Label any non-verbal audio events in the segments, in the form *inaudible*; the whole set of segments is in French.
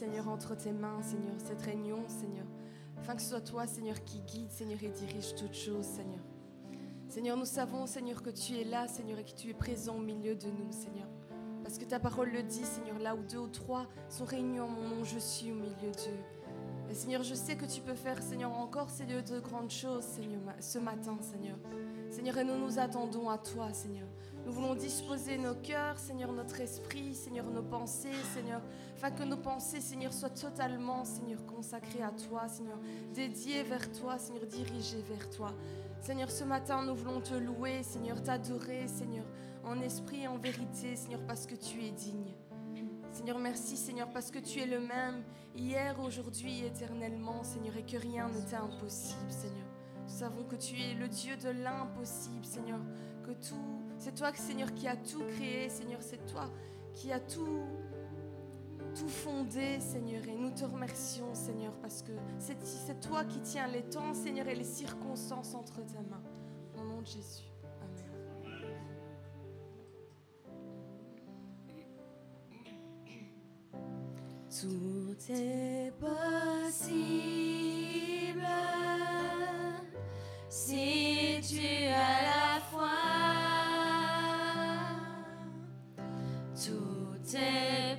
Seigneur, entre tes mains, Seigneur, cette réunion, Seigneur. Afin que ce soit toi, Seigneur, qui guide, Seigneur, et dirige toutes choses, Seigneur. Seigneur, nous savons, Seigneur, que tu es là, Seigneur, et que tu es présent au milieu de nous, Seigneur. Parce que ta parole le dit, Seigneur, là où deux ou trois sont réunis en mon nom, je suis au milieu d'eux. Et Seigneur, je sais que tu peux faire, Seigneur, encore, Seigneur, de grandes choses, Seigneur, ce matin, Seigneur. Seigneur, et nous nous attendons à toi, Seigneur. Nous voulons disposer nos cœurs, Seigneur, notre esprit, Seigneur, nos pensées, Seigneur, afin que nos pensées, Seigneur, soient totalement, Seigneur, consacrées à toi, Seigneur, dédiées vers toi, Seigneur, dirigées vers toi. Seigneur, ce matin, nous voulons te louer, Seigneur, t'adorer, Seigneur, en esprit et en vérité, Seigneur, parce que tu es digne. Seigneur, merci, Seigneur, parce que tu es le même hier, aujourd'hui, éternellement, Seigneur, et que rien ne t'est impossible, Seigneur. Nous savons que tu es le Dieu de l'impossible, Seigneur, que tout, c'est toi, Seigneur, qui a tout créé, Seigneur, c'est toi qui a tout, tout fondé, Seigneur, et nous te remercions, Seigneur, parce que c'est toi qui tiens les temps, Seigneur, et les circonstances entre tes mains. Au nom de Jésus. Amen. Tout est possible si tu as la foi.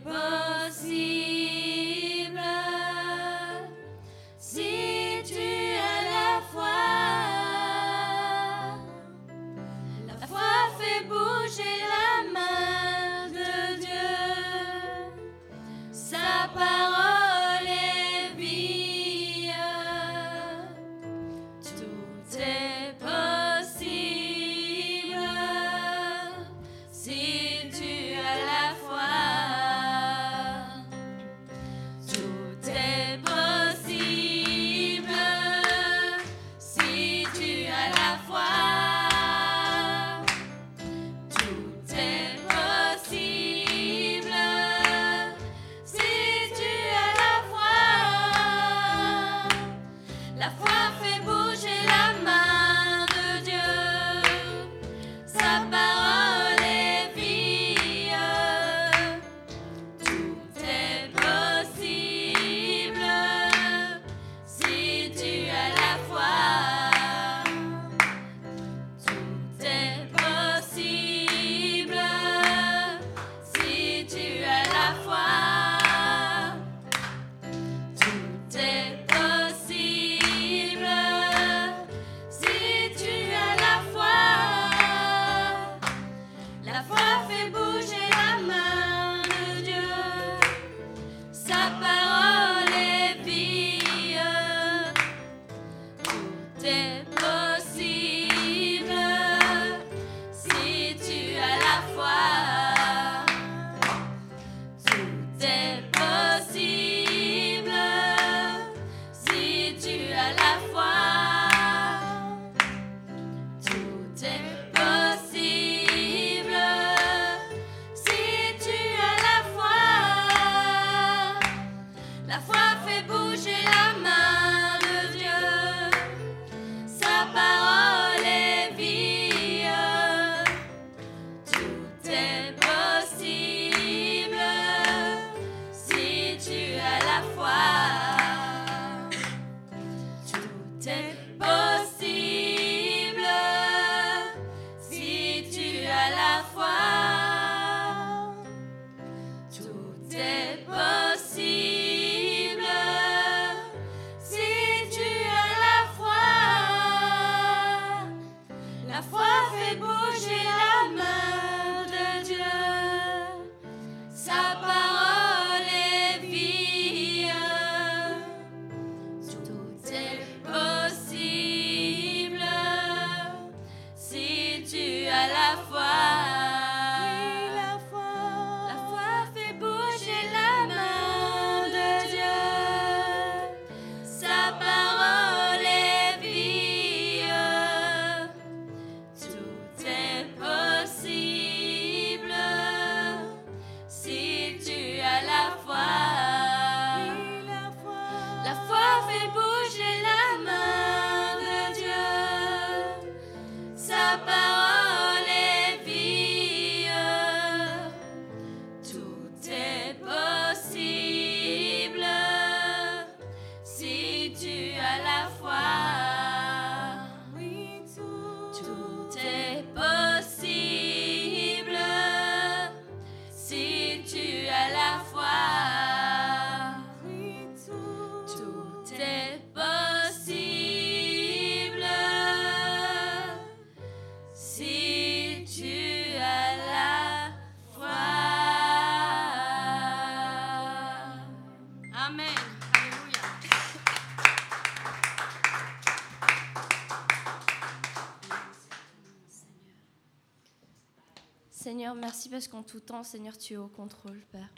Merci parce qu'en tout temps, Seigneur, tu es au contrôle, Père.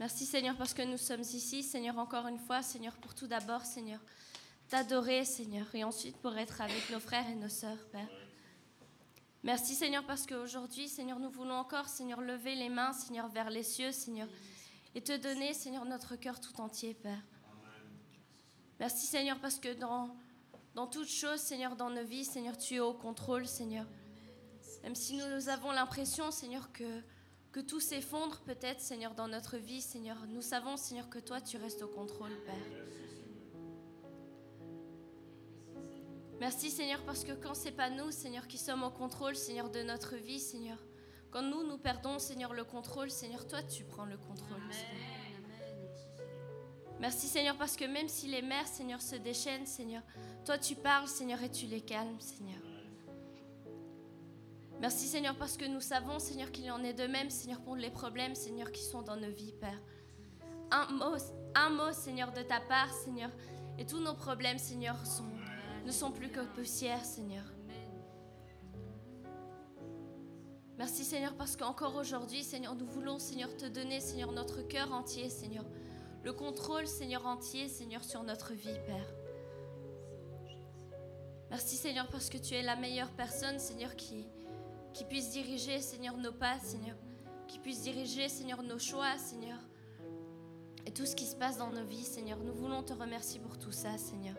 Merci, Seigneur, parce que nous sommes ici, Seigneur, encore une fois, Seigneur, pour tout d'abord, Seigneur, t'adorer, Seigneur, et ensuite pour être avec nos frères et nos sœurs, Père. Merci, Seigneur, parce qu'aujourd'hui, Seigneur, nous voulons encore, Seigneur, lever les mains, Seigneur, vers les cieux, Seigneur, et te donner, Seigneur, notre cœur tout entier, Père. Merci, Seigneur, parce que dans, dans toute chose, Seigneur, dans nos vies, Seigneur, tu es au contrôle, Seigneur. Même si nous avons l'impression, Seigneur, que, que tout s'effondre peut-être, Seigneur, dans notre vie, Seigneur, nous savons, Seigneur, que toi, tu restes au contrôle, Père. Merci, Seigneur, parce que quand c'est pas nous, Seigneur, qui sommes au contrôle, Seigneur, de notre vie, Seigneur, quand nous, nous perdons, Seigneur, le contrôle, Seigneur, toi, tu prends le contrôle. Seigneur. Merci, Seigneur, parce que même si les mers, Seigneur, se déchaînent, Seigneur, toi, tu parles, Seigneur, et tu les calmes, Seigneur. Merci Seigneur parce que nous savons Seigneur qu'il en est de même Seigneur pour les problèmes Seigneur qui sont dans nos vies Père. Un mot, un mot Seigneur de ta part Seigneur et tous nos problèmes Seigneur ne sont plus que poussière Seigneur. Merci Seigneur parce qu'encore aujourd'hui Seigneur nous voulons Seigneur te donner Seigneur notre cœur entier Seigneur. Le contrôle Seigneur entier Seigneur sur notre vie Père. Merci Seigneur parce que tu es la meilleure personne Seigneur qui qui puisse diriger, Seigneur, nos pas, Seigneur, qui puisse diriger, Seigneur, nos choix, Seigneur, et tout ce qui se passe dans nos vies, Seigneur. Nous voulons te remercier pour tout ça, Seigneur.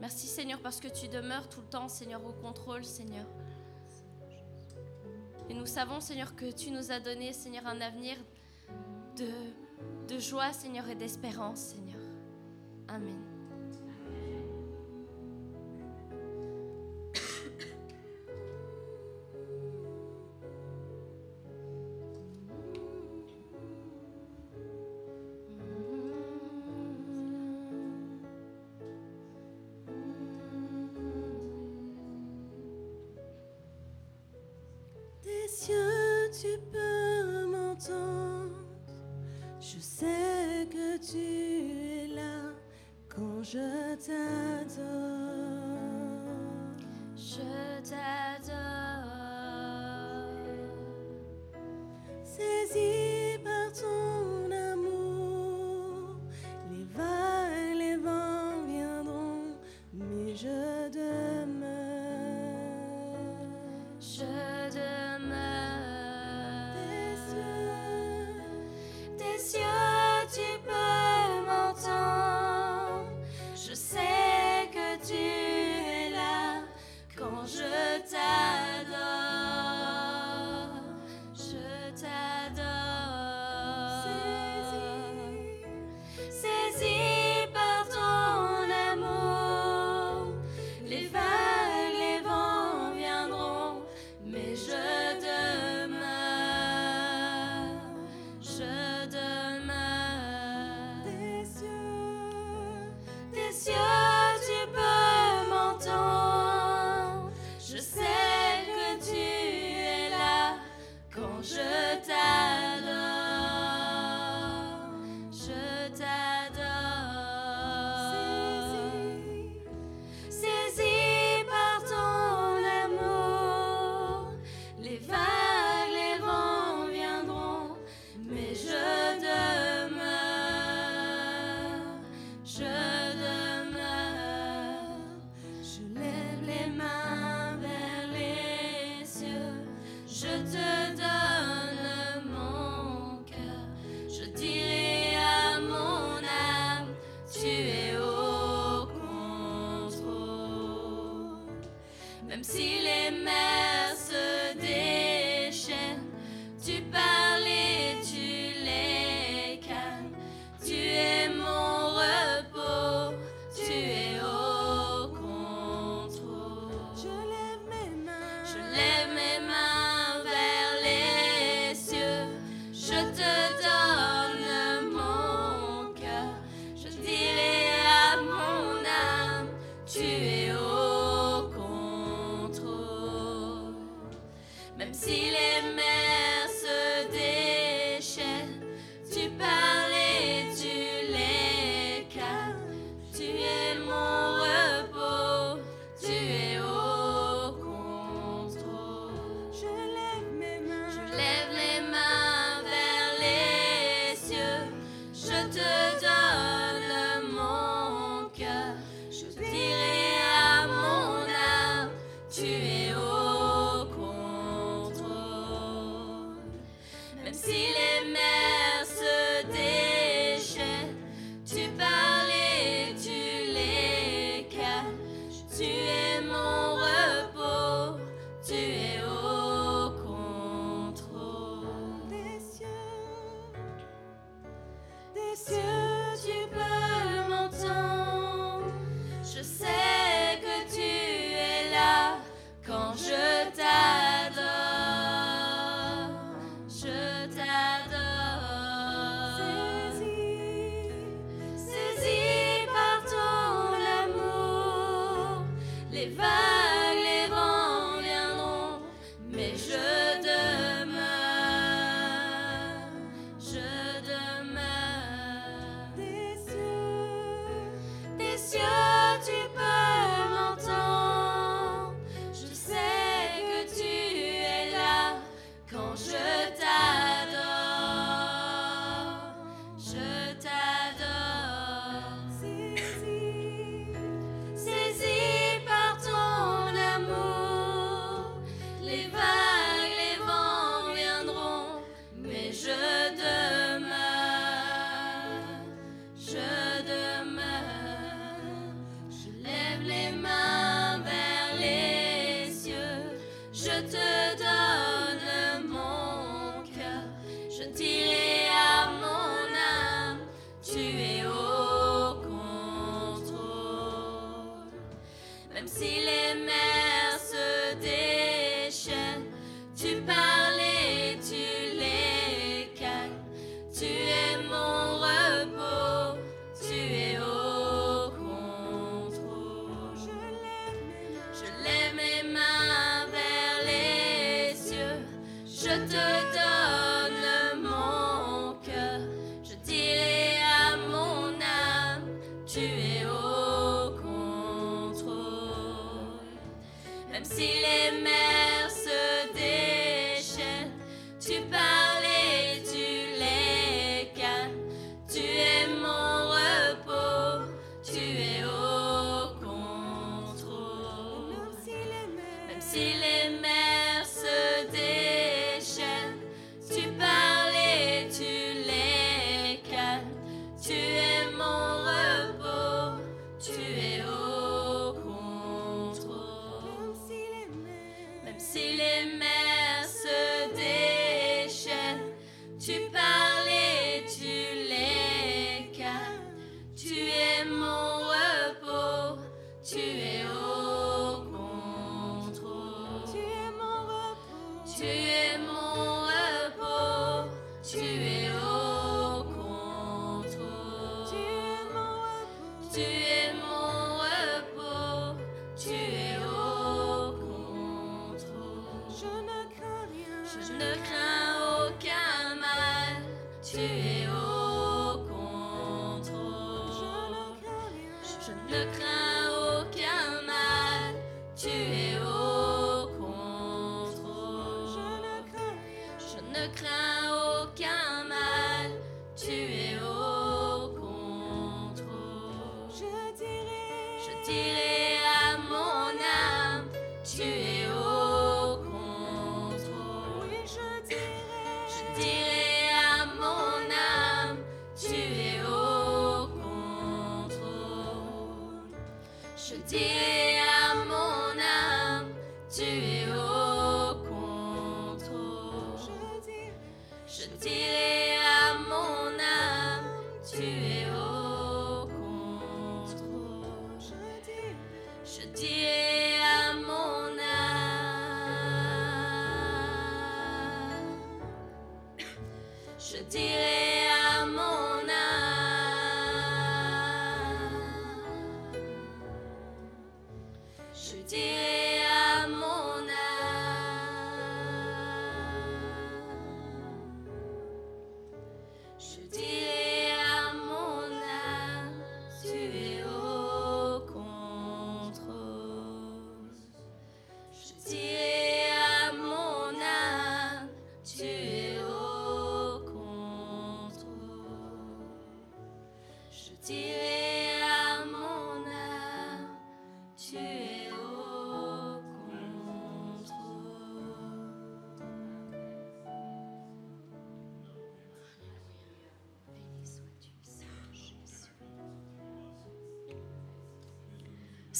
Merci, Seigneur, parce que tu demeures tout le temps, Seigneur, au contrôle, Seigneur. Et nous savons, Seigneur, que tu nous as donné, Seigneur, un avenir de, de joie, Seigneur, et d'espérance, Seigneur. Amen. Je t'adore.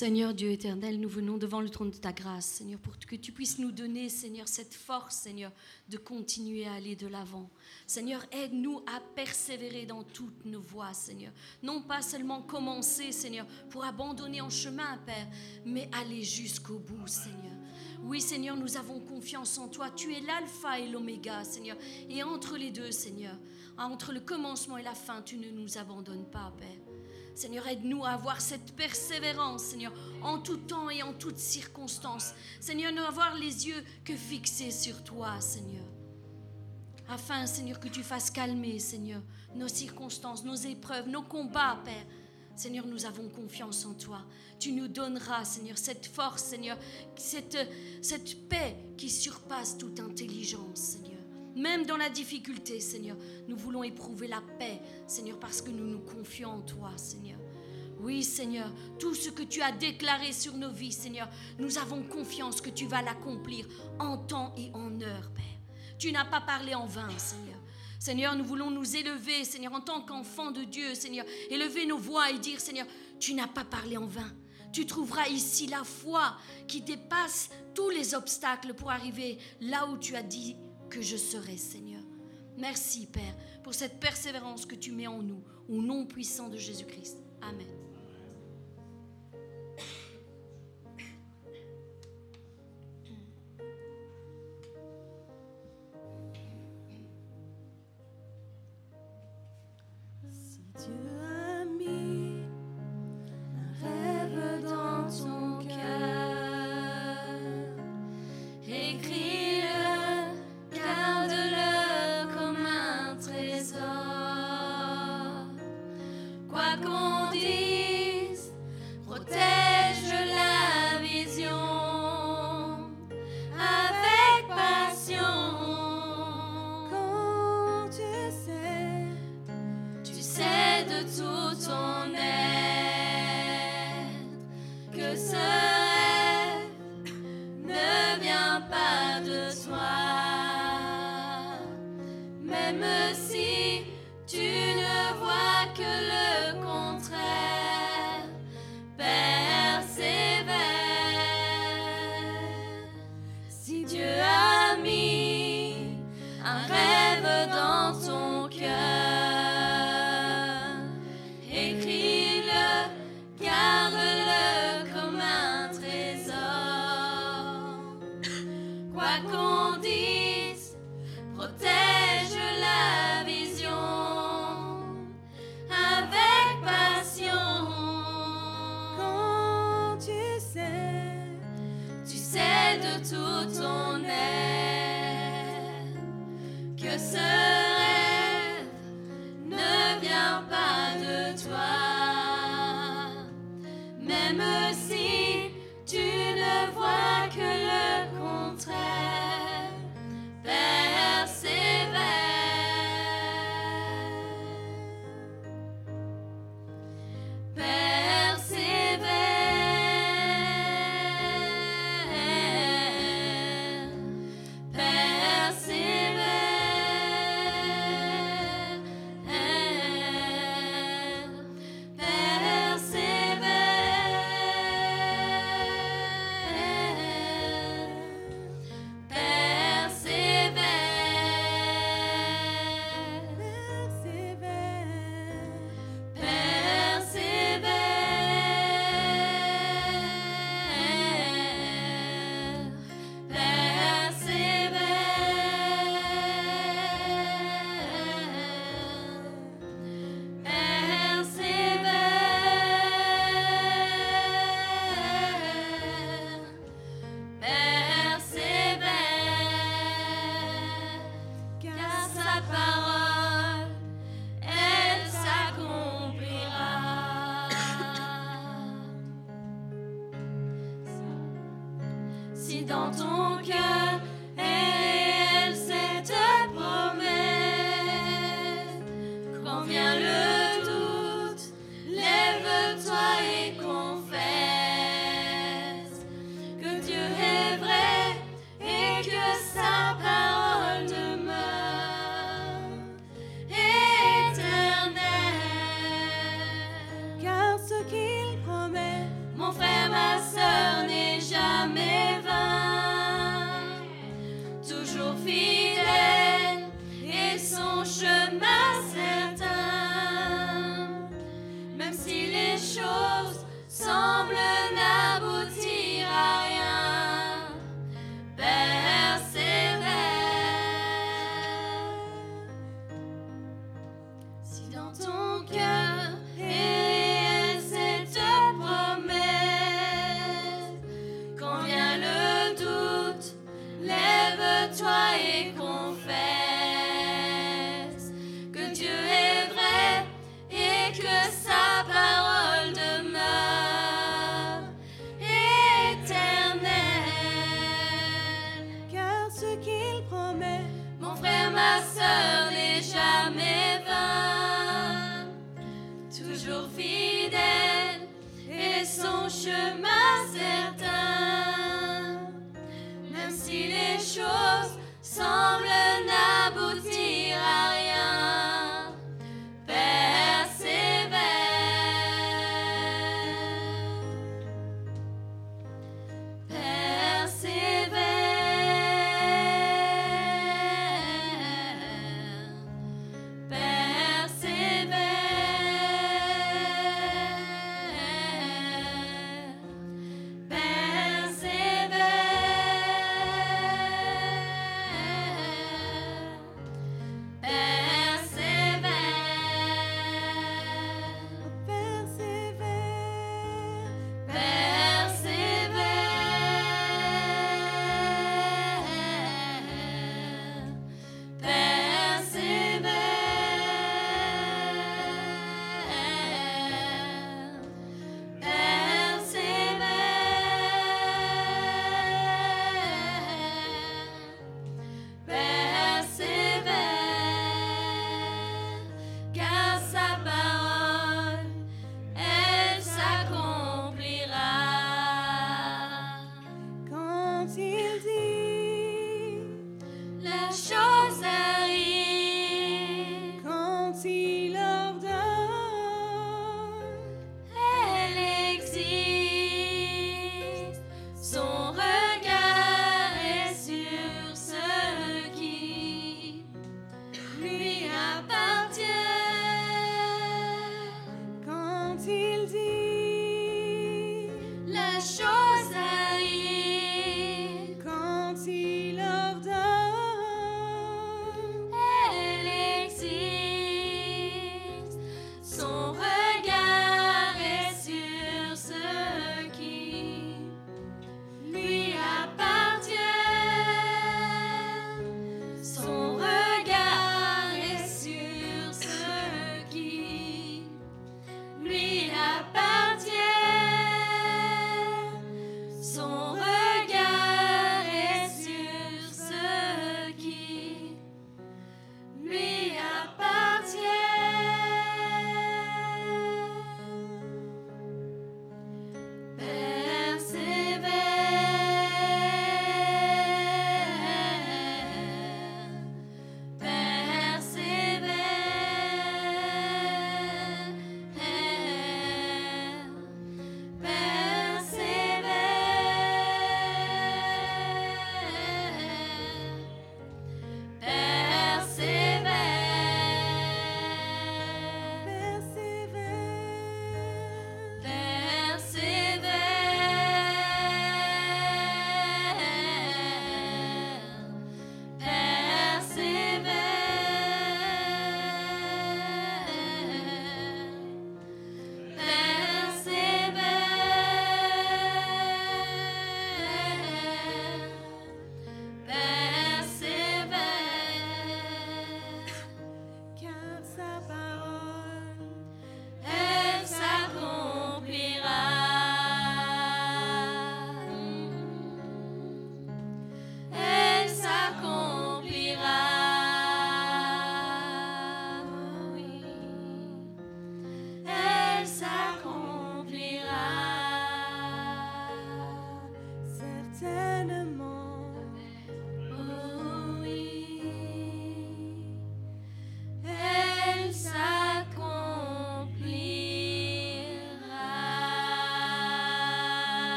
Seigneur Dieu éternel, nous venons devant le trône de ta grâce, Seigneur, pour que tu puisses nous donner, Seigneur, cette force, Seigneur, de continuer à aller de l'avant. Seigneur, aide-nous à persévérer dans toutes nos voies, Seigneur. Non pas seulement commencer, Seigneur, pour abandonner en chemin, Père, mais aller jusqu'au bout, Seigneur. Oui, Seigneur, nous avons confiance en toi. Tu es l'alpha et l'oméga, Seigneur. Et entre les deux, Seigneur, entre le commencement et la fin, tu ne nous abandonnes pas, Père. Seigneur, aide-nous à avoir cette persévérance, Seigneur, en tout temps et en toutes circonstances. Seigneur, ne avoir les yeux que fixés sur toi, Seigneur. Afin, Seigneur, que tu fasses calmer, Seigneur, nos circonstances, nos épreuves, nos combats, Père. Seigneur, nous avons confiance en toi. Tu nous donneras, Seigneur, cette force, Seigneur, cette, cette paix qui surpasse toute intelligence, Seigneur. Même dans la difficulté, Seigneur, nous voulons éprouver la paix, Seigneur, parce que nous nous confions en toi, Seigneur. Oui, Seigneur, tout ce que tu as déclaré sur nos vies, Seigneur, nous avons confiance que tu vas l'accomplir en temps et en heure, Père. Tu n'as pas parlé en vain, Seigneur. Seigneur, nous voulons nous élever, Seigneur, en tant qu'enfants de Dieu, Seigneur, élever nos voix et dire, Seigneur, tu n'as pas parlé en vain. Tu trouveras ici la foi qui dépasse tous les obstacles pour arriver là où tu as dit que je serai, Seigneur. Merci, Père, pour cette persévérance que tu mets en nous, au nom puissant de Jésus-Christ. Amen.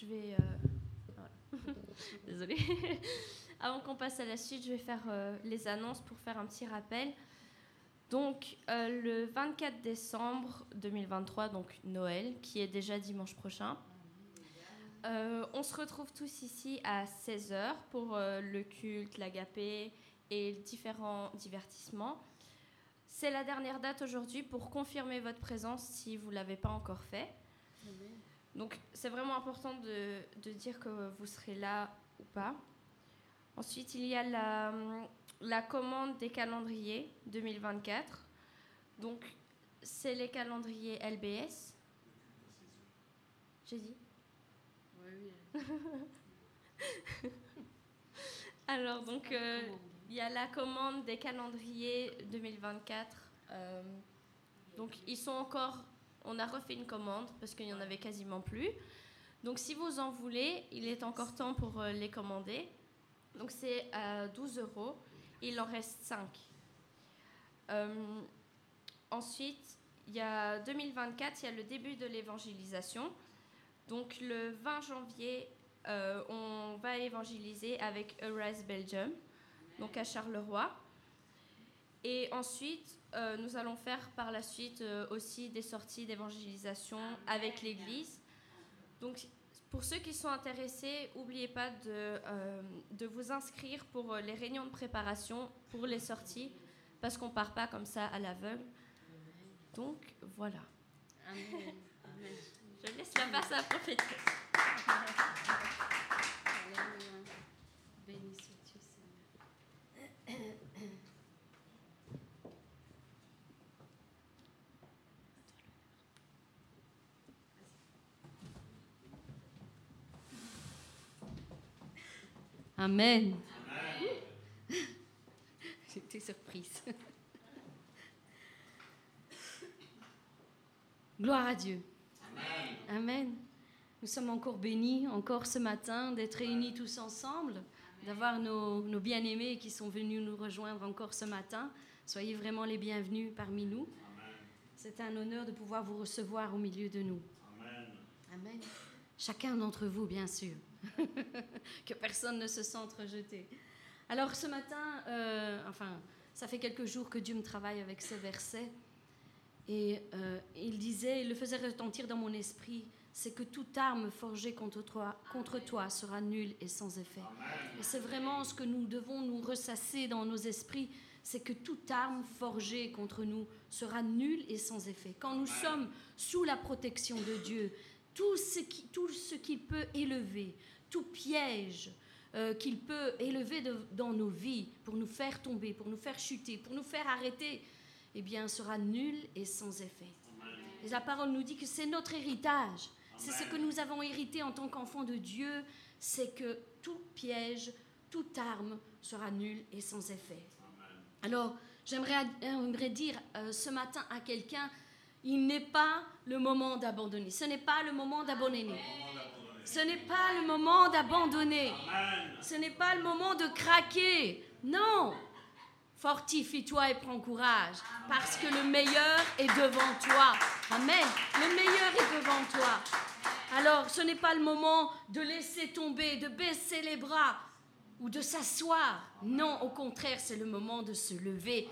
Je vais. euh. *laughs* Désolée. *laughs* avant qu'on passe à la suite, je vais faire euh, les annonces pour faire un petit rappel. Donc, euh, le 24 décembre 2023, donc Noël, qui est déjà dimanche prochain, on se retrouve tous ici à 16h pour le culte, l'agapé et différents divertissements. C'est la dernière date aujourd'hui pour confirmer votre présence si vous ne l'avez pas encore fait. C'est vraiment important de, de dire que vous serez là ou pas. Ensuite, il y a la, la commande des calendriers 2024. Donc, c'est les calendriers LBS. J'ai dit *laughs* Alors, donc, euh, il y a la commande des calendriers 2024. Euh, donc, ils sont encore. On a refait une commande parce qu'il n'y en avait quasiment plus. Donc, si vous en voulez, il est encore temps pour euh, les commander. Donc, c'est à 12 euros. Il en reste 5. ensuite, il y a 2024, il y a le début de l'évangélisation. Donc, le 20 janvier, euh, on va évangéliser avec Arise Belgium, donc à Charleroi. Et ensuite, euh, nous allons faire par la suite euh, aussi des sorties d'évangélisation avec l'Église. Donc, pour ceux qui sont intéressés, n'oubliez pas de, de, vous inscrire pour les réunions de préparation pour les sorties, parce qu'on ne part pas comme ça à l'aveugle. Donc, voilà. Amen. Je laisse la place à la prophétesse sois-tu, Seigneur. Amen. *laughs* J'étais surprise. *laughs* Gloire à Dieu. Amen. Nous sommes encore bénis, encore ce matin, d'être réunis tous ensemble, d'avoir nos, bien-aimés qui sont venus nous rejoindre encore ce matin. Soyez vraiment les bienvenus parmi nous. C'est un honneur de pouvoir vous recevoir au milieu de nous. Amen. Chacun d'entre vous, bien sûr. *laughs* que personne ne se sente rejeté. Alors ce matin, euh, enfin, ça fait quelques jours que Dieu me travaille avec ces versets. Et euh, il disait, il le faisait retentir dans mon esprit, c'est que toute arme forgée contre toi, contre toi sera nulle et sans effet. Et c'est vraiment ce que nous devons nous ressasser dans nos esprits, c'est que toute arme forgée contre nous sera nulle et sans effet. Quand nous sommes sous la protection de Dieu, tout ce qui, tout ce qu'il peut élever, tout piège euh, qu'il peut élever dans nos vies pour nous faire tomber, pour nous faire chuter, pour nous faire arrêter, eh bien, sera nul et sans effet. Et la parole nous dit que c'est notre héritage. C'est ce que nous avons hérité en tant qu'enfants de Dieu, c'est que tout piège, toute arme sera nul et sans effet. Alors, j'aimerais dire euh, ce matin à quelqu'un, il n'est pas le moment d'abandonner. Ce n'est pas le moment d'abandonner. Ce n'est pas le moment d'abandonner. Ce n'est pas le moment de craquer. Non, Fortifie-toi et prends courage, parce que le meilleur est devant toi. Amen. Le meilleur est devant toi. Alors, ce n'est pas le moment de laisser tomber, de baisser les bras ou de s'asseoir. Non, au contraire, c'est le moment de se lever,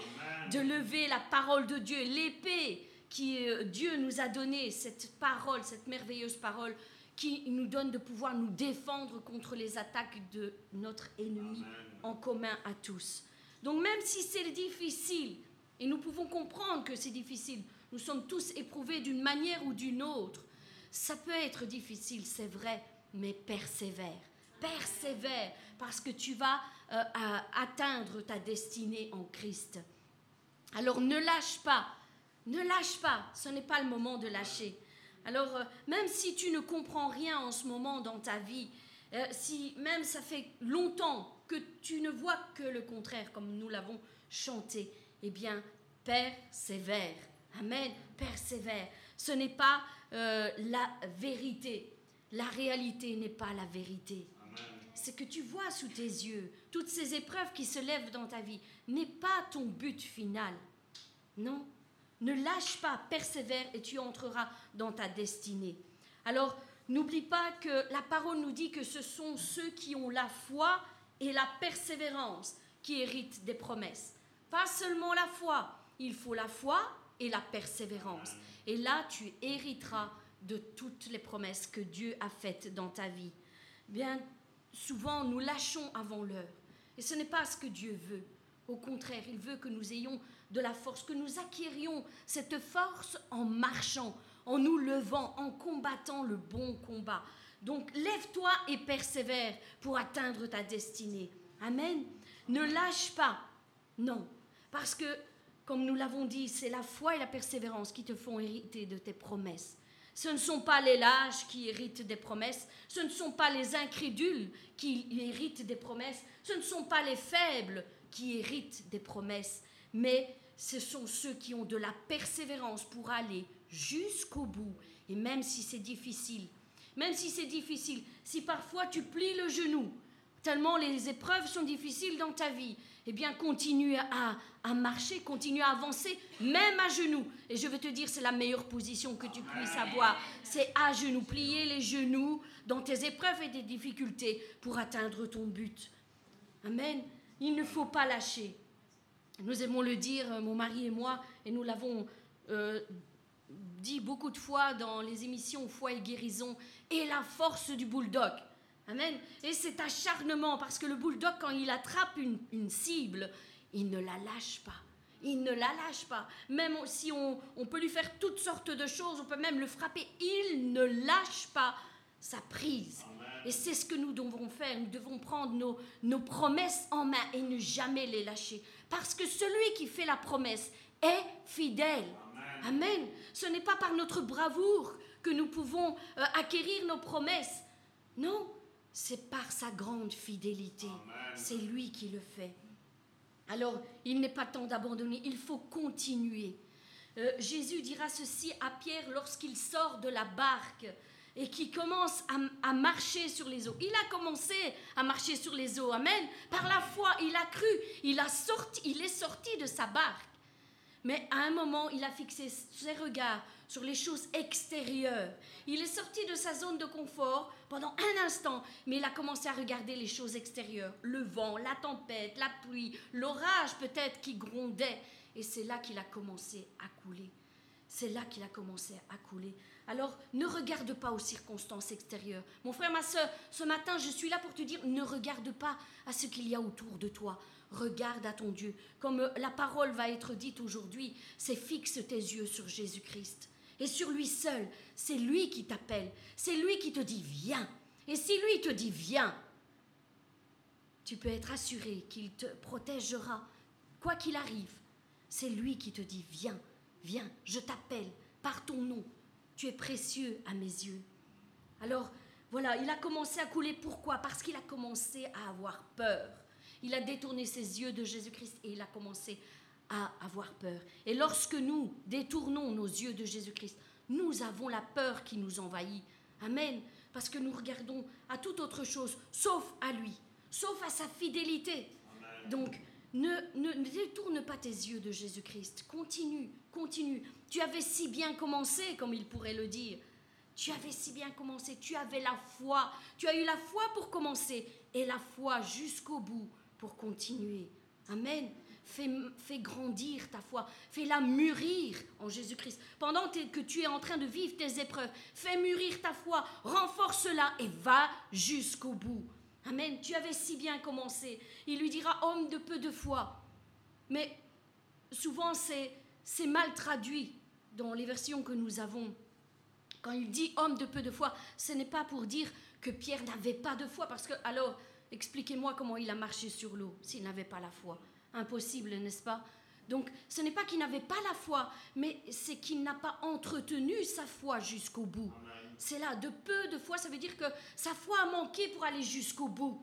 de lever la parole de Dieu, l'épée qui euh, Dieu nous a donnée, cette parole, cette merveilleuse parole qui nous donne de pouvoir nous défendre contre les attaques de notre ennemi en commun à tous. Donc même si c'est difficile, et nous pouvons comprendre que c'est difficile, nous sommes tous éprouvés d'une manière ou d'une autre, ça peut être difficile, c'est vrai, mais persévère. Persévère, parce que tu vas euh, atteindre ta destinée en Christ. Alors ne lâche pas, ne lâche pas, ce n'est pas le moment de lâcher. Alors, euh, même si tu ne comprends rien en ce moment dans ta vie, euh, si même ça fait longtemps que tu ne vois que le contraire, comme nous l'avons chanté, eh bien, persévère. Amen, persévère. Ce n'est pas euh, la vérité. La réalité n'est pas la vérité. C'est que tu vois sous tes yeux toutes ces épreuves qui se lèvent dans ta vie n'est pas ton but final. Non, ne lâche pas, persévère et tu entreras dans ta destinée. Alors, n'oublie pas que la parole nous dit que ce sont ceux qui ont la foi et la persévérance qui héritent des promesses. Pas seulement la foi, il faut la foi et la persévérance. Et là, tu hériteras de toutes les promesses que Dieu a faites dans ta vie. Bien souvent, nous lâchons avant l'heure. Et ce n'est pas ce que Dieu veut. Au contraire, il veut que nous ayons de la force, que nous acquérions cette force en marchant, en nous levant, en combattant le bon combat. Donc lève-toi et persévère pour atteindre ta destinée. Amen. Ne lâche pas. Non. Parce que, comme nous l'avons dit, c'est la foi et la persévérance qui te font hériter de tes promesses. Ce ne sont pas les lâches qui héritent des promesses, ce ne sont pas les incrédules qui héritent des promesses, ce ne sont pas les faibles qui héritent des promesses, mais ce sont ceux qui ont de la persévérance pour aller jusqu'au bout. Et même si c'est difficile, même si c'est difficile, si parfois tu plies le genou, tellement les épreuves sont difficiles dans ta vie, eh bien continue à, marcher, continue à avancer, même à genoux. Et je veux te dire, c'est la meilleure position que tu puisses avoir. C'est à genoux, plier les genoux dans tes épreuves et tes difficultés pour atteindre ton but. Amen. Il ne faut pas lâcher. Nous aimons le dire, mon mari et moi, et nous l'avons euh, dit beaucoup de fois dans les émissions Foi et guérison, et la force du bulldog. Amen. Et cet acharnement, parce que le bulldog, quand il attrape une, cible, il ne la lâche pas. Il ne la lâche pas. Même si on, peut lui faire toutes sortes de choses, on peut même le frapper, il ne lâche pas sa prise. Et c'est ce que nous devons faire. Nous devons prendre nos promesses en main et ne jamais les lâcher. Parce que celui qui fait la promesse est fidèle. Amen. Amen. Ce n'est pas par notre bravoure que nous pouvons euh, acquérir nos promesses. Non, c'est par sa grande fidélité. C'est lui qui le fait. Alors, il n'est pas temps d'abandonner, il faut continuer. Euh, Jésus dira ceci à Pierre lorsqu'il sort de la barque et qui commence à, à, marcher sur les eaux. Il a commencé à marcher sur les eaux, amen. Par la foi, il a cru, il, a sorti, il est sorti de sa barque. Mais à un moment, il a fixé ses regards sur les choses extérieures. Il est sorti de sa zone de confort pendant un instant, mais il a commencé à regarder les choses extérieures. Le vent, la tempête, la pluie, l'orage peut-être qui grondait. Et c'est là qu'il a commencé à couler. C'est là qu'il a commencé à couler. Alors ne regarde pas aux circonstances extérieures. Mon frère, ma soeur, ce matin, je suis là pour te dire, ne regarde pas à ce qu'il y a autour de toi. Regarde à ton Dieu. Comme la parole va être dite aujourd'hui, c'est fixe tes yeux sur Jésus-Christ. Et sur lui seul, c'est lui qui t'appelle. C'est lui qui te dit viens. Et si lui te dit viens, tu peux être assuré qu'il te protégera, quoi qu'il arrive. C'est lui qui te dit viens, viens, je t'appelle par ton nom. Tu es précieux à mes yeux. Alors, voilà, il a commencé à couler. Pourquoi? Parce qu'il a commencé à avoir peur. Il a détourné ses yeux de Jésus-Christ et il a commencé à avoir peur. Et lorsque nous détournons nos yeux de Jésus-Christ, nous avons la peur qui nous envahit. Amen. Parce que nous regardons à toute autre chose, sauf à lui, sauf à sa fidélité. Amen. Donc, ne, ne, ne, détourne pas tes yeux de Jésus-Christ. Continue, continue. Tu avais si bien commencé, comme il pourrait le dire. Tu avais si bien commencé. Tu avais la foi. Tu as eu la foi pour commencer et la foi jusqu'au bout pour continuer. Amen. Fais, fais, grandir ta foi, fais-la mûrir en Jésus-Christ. Pendant que tu es en train de vivre tes épreuves, fais mûrir ta foi, renforce-la et va jusqu'au bout. Amen. Tu avais si bien commencé. Il lui dira homme de peu de foi. Mais souvent c'est mal traduit dans les versions que nous avons. Quand il dit homme de peu de foi, ce n'est pas pour dire que Pierre n'avait pas de foi, parce que alors expliquez-moi comment il a marché sur l'eau s'il n'avait pas la foi impossible, n'est-ce pas? Donc ce n'est pas qu'il n'avait pas la foi, mais c'est qu'il n'a pas entretenu sa foi jusqu'au bout. C'est là, de peu de foi, ça veut dire que sa foi a manqué pour aller jusqu'au bout.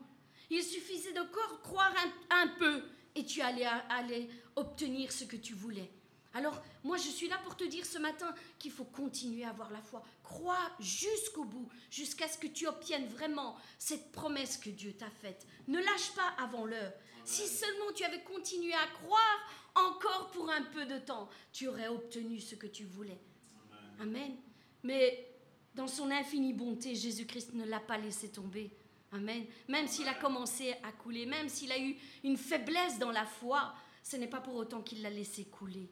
Il suffisait de croire un, un, peu et tu allais, allais obtenir ce que tu voulais. Alors, moi, je suis là pour te dire ce matin qu'il faut continuer à avoir la foi. Crois jusqu'au bout, jusqu'à ce que tu obtiennes vraiment cette promesse que Dieu t'a faite. Ne lâche pas avant l'heure. Si seulement tu avais continué à croire encore pour un peu de temps, tu aurais obtenu ce que tu voulais. Amen. Amen. Mais dans son infinie bonté, Jésus-Christ ne l'a pas laissé tomber. Amen. Même s'il a commencé à couler, même s'il a eu une faiblesse dans la foi, ce n'est pas pour autant qu'il l'a laissé couler.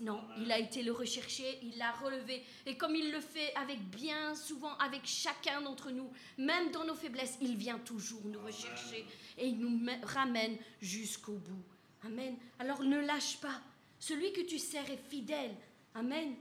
Non, il a été le rechercher, il l'a relevé. Et comme il le fait avec bien souvent, avec chacun d'entre nous, même dans nos faiblesses, il vient toujours nous rechercher et il nous ramène jusqu'au bout. Amen. Alors ne lâche pas. Celui que tu sers est fidèle. Amen.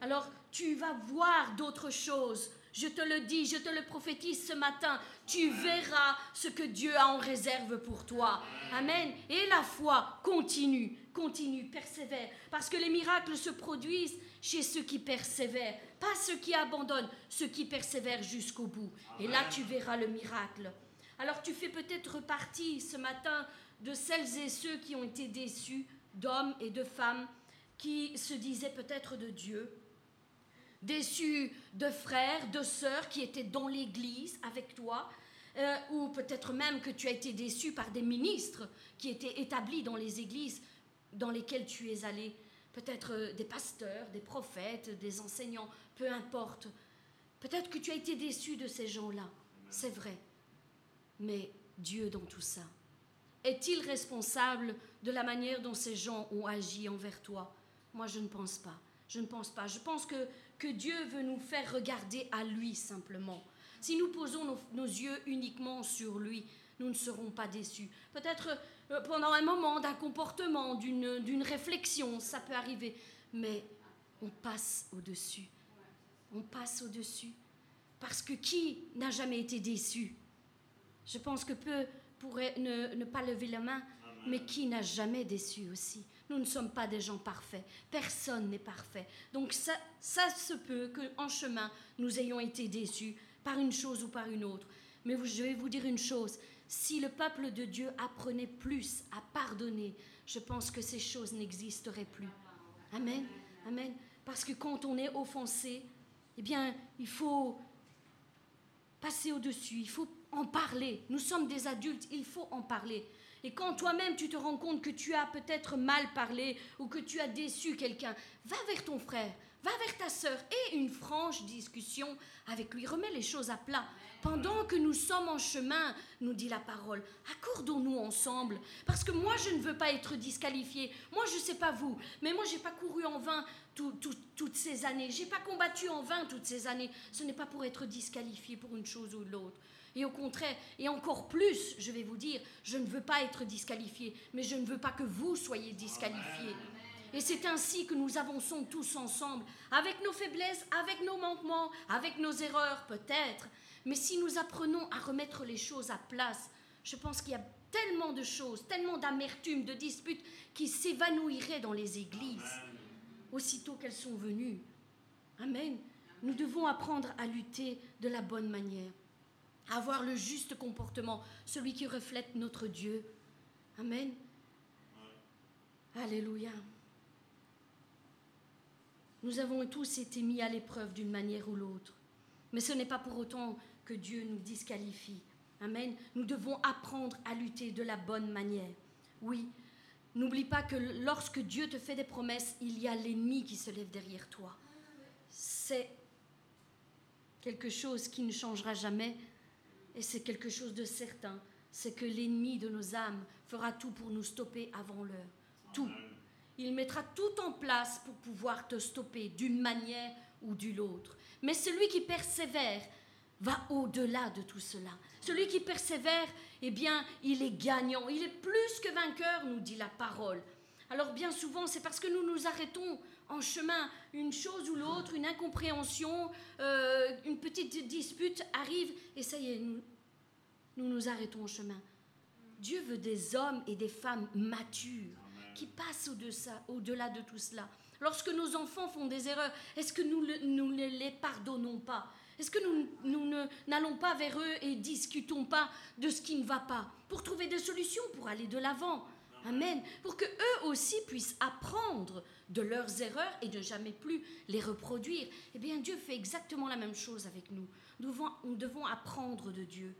Alors tu vas voir d'autres choses Je te le dis, je te le prophétise ce matin. Tu verras ce que Dieu a en réserve pour toi. Amen. Et la foi continue, continue, persévère. Parce que les miracles se produisent chez ceux qui persévèrent, pas ceux qui abandonnent, ceux qui persévèrent jusqu'au bout. Et là, tu verras le miracle. Alors tu fais peut-être partie ce matin de celles et ceux qui ont été déçus, d'hommes et de femmes qui se disaient peut-être de Dieu, déçus de frères, de sœurs qui étaient dans l'Église avec toi, euh, ou peut-être même que tu as été déçu par des ministres qui étaient établis dans les églises dans lesquelles tu es allé, peut-être euh, des pasteurs, des prophètes, des enseignants, peu importe. Peut-être que tu as été déçu de ces gens-là, c'est vrai. Mais Dieu dans tout ça, est-il responsable de la manière dont ces gens ont agi envers toi? Moi, je ne pense pas. Je ne pense pas. Je pense que, que Dieu veut nous faire regarder à lui simplement. Si nous posons nos, nos yeux uniquement sur lui, nous ne serons pas déçus. Peut-être euh, pendant un moment d'un comportement, d'une d'une réflexion, ça peut arriver. Mais on passe au-dessus. On passe au-dessus. Parce que qui n'a jamais été déçu? Je pense que peu pourraient ne, ne pas lever la main, mais qui n'a jamais déçu aussi? Nous ne sommes pas des gens parfaits. Personne n'est parfait. Donc ça, ça se peut qu'en chemin, nous ayons été déçus par une chose ou par une autre. Mais je vais vous dire une chose. Si le peuple de Dieu apprenait plus à pardonner, je pense que ces choses n'existeraient plus. Amen. Amen. Parce que quand on est offensé, eh bien, il faut passer au-dessus, il faut en parler. Nous sommes des adultes, il faut en parler. Et quand toi-même tu te rends compte que tu as peut-être mal parlé ou que tu as déçu quelqu'un, va vers ton frère, va vers ta sœur et une franche discussion avec lui. Remets les choses à plat. Pendant que nous sommes en chemin, nous dit la parole, accordons-nous ensemble. Parce que moi, je ne veux pas être disqualifié. Moi, je ne sais pas vous, mais moi, j'ai pas couru en vain tout- tout- toutes ces années. J'ai pas combattu en vain toutes ces années. Ce n'est pas pour être disqualifié pour une chose ou l'autre. Et au contraire, et encore plus, je vais vous dire, je ne veux pas être disqualifié, mais je ne veux pas que vous soyez disqualifiés. Et c'est ainsi que nous avançons tous ensemble, avec nos faiblesses, avec nos manquements, avec nos erreurs peut-être. Mais si nous apprenons à remettre les choses à place, je pense qu'il y a tellement de choses, tellement d'amertume, de disputes qui s'évanouiraient dans les églises aussitôt qu'elles sont venues. Amen. Nous devons apprendre à lutter de la bonne manière, avoir le juste comportement, celui qui reflète notre Dieu. Amen. Alléluia. Nous avons tous été mis à l'épreuve d'une manière ou l'autre. Mais ce n'est pas pour autant que Dieu nous disqualifie. Amen. Nous devons apprendre à lutter de la bonne manière. Oui, n'oublie pas que lorsque Dieu te fait des promesses, il y a l'ennemi qui se lève derrière toi. C'est quelque chose qui ne changera jamais et c'est quelque chose de certain. C'est que l'ennemi de nos âmes fera tout pour nous stopper avant l'heure. Tout. Il mettra tout en place pour pouvoir te stopper d'une manière ou d'une autre. Mais celui qui persévère va au-delà de tout cela. Celui qui persévère, eh bien, il est gagnant. Il est plus que vainqueur, nous dit la parole. Alors bien souvent, c'est parce que nous nous arrêtons en chemin. Une chose ou l'autre, une incompréhension, euh, une petite dispute arrive et ça y est, nous nous, nous arrêtons en chemin. Dieu veut des hommes et des femmes matures qui passent au-delà au-delà de tout cela. Lorsque nos enfants font des erreurs, est-ce que nous, le- nous ne les pardonnons pas? Est-ce que nous, n'allons pas vers eux et discutons pas de ce qui ne va pas? Pour trouver des solutions, pour aller de l'avant Amen. Pour que eux aussi puissent apprendre de leurs erreurs et ne jamais plus les reproduire. Eh bien, Dieu fait exactement la même chose avec nous. Nous devons, nous devons apprendre de Dieu.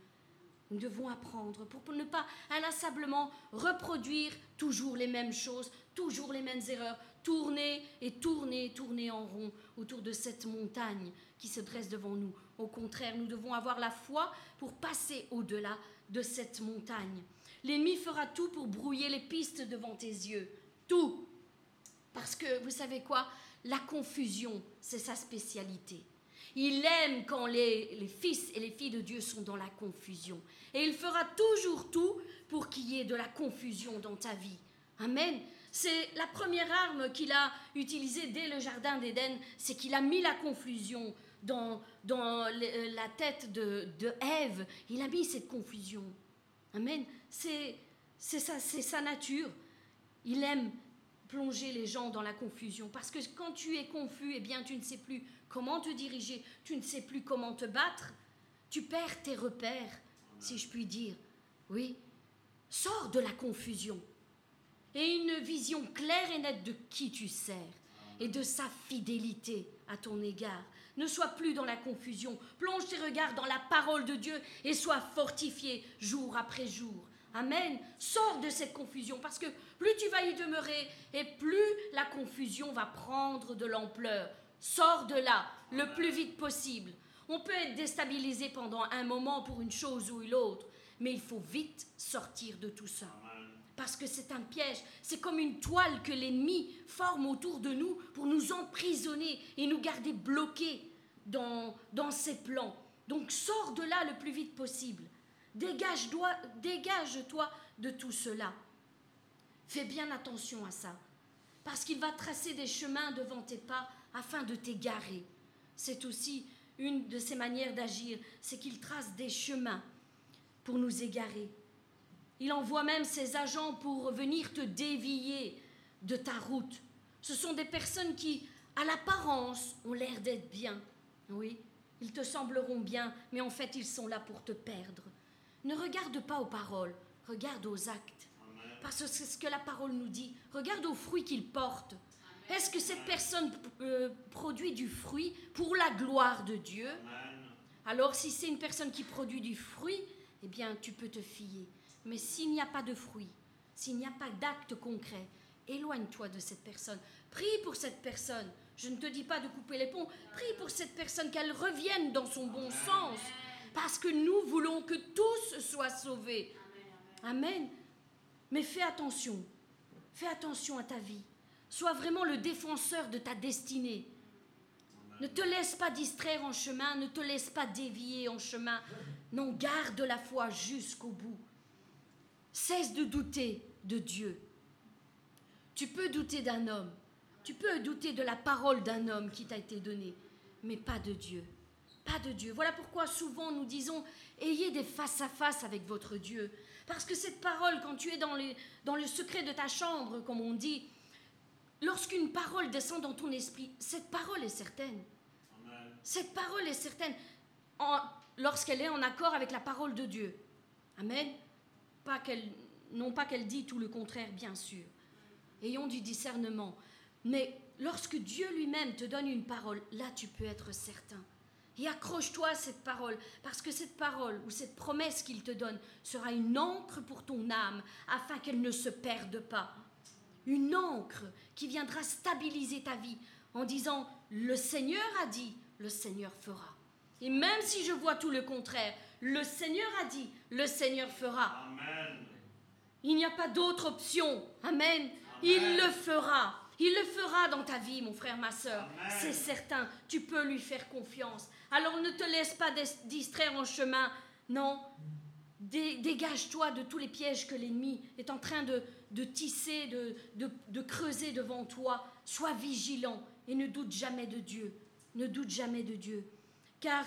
Nous devons apprendre pour ne pas inlassablement reproduire toujours les mêmes choses, toujours les mêmes erreurs, tourner et tourner, tourner en rond autour de cette montagne qui se dresse devant nous. Au contraire, nous devons avoir la foi pour passer au-delà de cette montagne. L'ennemi fera tout pour brouiller les pistes devant tes yeux. Tout. Parce que, vous savez quoi? La confusion, c'est sa spécialité. Il aime quand les, les fils et les filles de Dieu sont dans la confusion. Et il fera toujours tout pour qu'il y ait de la confusion dans ta vie. Amen. C'est la première arme qu'il a utilisée dès le Jardin d'Éden, c'est qu'il a mis la confusion dans, dans la tête de, de Ève. Il a mis cette confusion. Amen. C'est ça, c'est sa nature. Il aime plonger les gens dans la confusion. Parce que quand tu es confus, eh bien, tu ne sais plus comment te diriger, tu ne sais plus comment te battre. Tu perds tes repères, si je puis dire. Oui. Sors de la confusion. Et une vision claire et nette de qui tu sers et de sa fidélité à ton égard. Ne sois plus dans la confusion. Plonge tes regards dans la parole de Dieu et sois fortifié jour après jour. Amen. Sors de cette confusion parce que plus tu vas y demeurer et plus la confusion va prendre de l'ampleur. Sors de là le plus vite possible. On peut être déstabilisé pendant un moment pour une chose ou l'autre, mais il faut vite sortir de tout ça. Parce que c'est un piège, c'est comme une toile que l'ennemi forme autour de nous pour nous emprisonner et nous garder bloqués dans, ses plans. Donc sors de là le plus vite possible. Dégage-toi dégage-toi de tout cela. Fais bien attention à ça. Parce qu'il va tracer des chemins devant tes pas afin de t'égarer. C'est aussi une de ses manières d'agir, c'est qu'il trace des chemins pour nous égarer. Il envoie même ses agents pour venir te dévier de ta route. Ce sont des personnes qui, à l'apparence, ont l'air d'être bien. Oui, ils te sembleront bien, mais en fait, ils sont là pour te perdre. Ne regarde pas aux paroles, regarde aux actes. Parce que c'est ce que la parole nous dit. Regarde aux fruits qu'ils portent. Est-ce que cette personne euh, produit du fruit pour la gloire de Dieu? Alors si c'est une personne qui produit du fruit, eh bien tu peux te fier. Mais s'il n'y a pas de fruit, s'il n'y a pas d'acte concret, éloigne-toi de cette personne. Prie pour cette personne. Je ne te dis pas de couper les ponts. Prie pour cette personne qu'elle revienne dans son bon sens. Parce que nous voulons que tous soient sauvés. Amen. Mais fais attention. Fais attention à ta vie. Sois vraiment le défenseur de ta destinée. Ne te laisse pas distraire en chemin, ne te laisse pas dévier en chemin. Non, garde la foi jusqu'au bout. Cesse de douter de Dieu. Tu peux douter d'un homme, tu peux douter de la parole d'un homme qui t'a été donnée, mais pas de Dieu. Pas de Dieu. Voilà pourquoi souvent nous disons, ayez des face-à-face avec votre Dieu. Parce que cette parole, quand tu es dans, les- dans le secret de ta chambre, comme on dit, lorsqu'une parole descend dans ton esprit, cette parole est certaine. Cette parole est certaine lorsqu'elle est en accord avec la parole de Dieu. Amen. Pas non pas qu'elle dit tout le contraire, bien sûr. Ayons du discernement. Mais lorsque Dieu lui-même te donne une parole, là tu peux être certain. Et accroche-toi à cette parole, parce que cette parole ou cette promesse qu'il te donne sera une encre pour ton âme, afin qu'elle ne se perde pas. Une encre qui viendra stabiliser ta vie en disant, le Seigneur a dit, le Seigneur fera. Et même si je vois tout le contraire, le Seigneur a dit, le Seigneur fera. Il n'y a pas d'autre option. Amen. Il le fera. Il le fera dans ta vie, mon frère, ma soeur. C'est certain. Tu peux lui faire confiance. Alors ne te laisse pas distraire en chemin. Non. Dé- Dégage-toi de tous les pièges que l'ennemi est en train de, de tisser, de, de- de creuser devant toi. Sois vigilant et ne doute jamais de Dieu. Ne doute jamais de Dieu. Car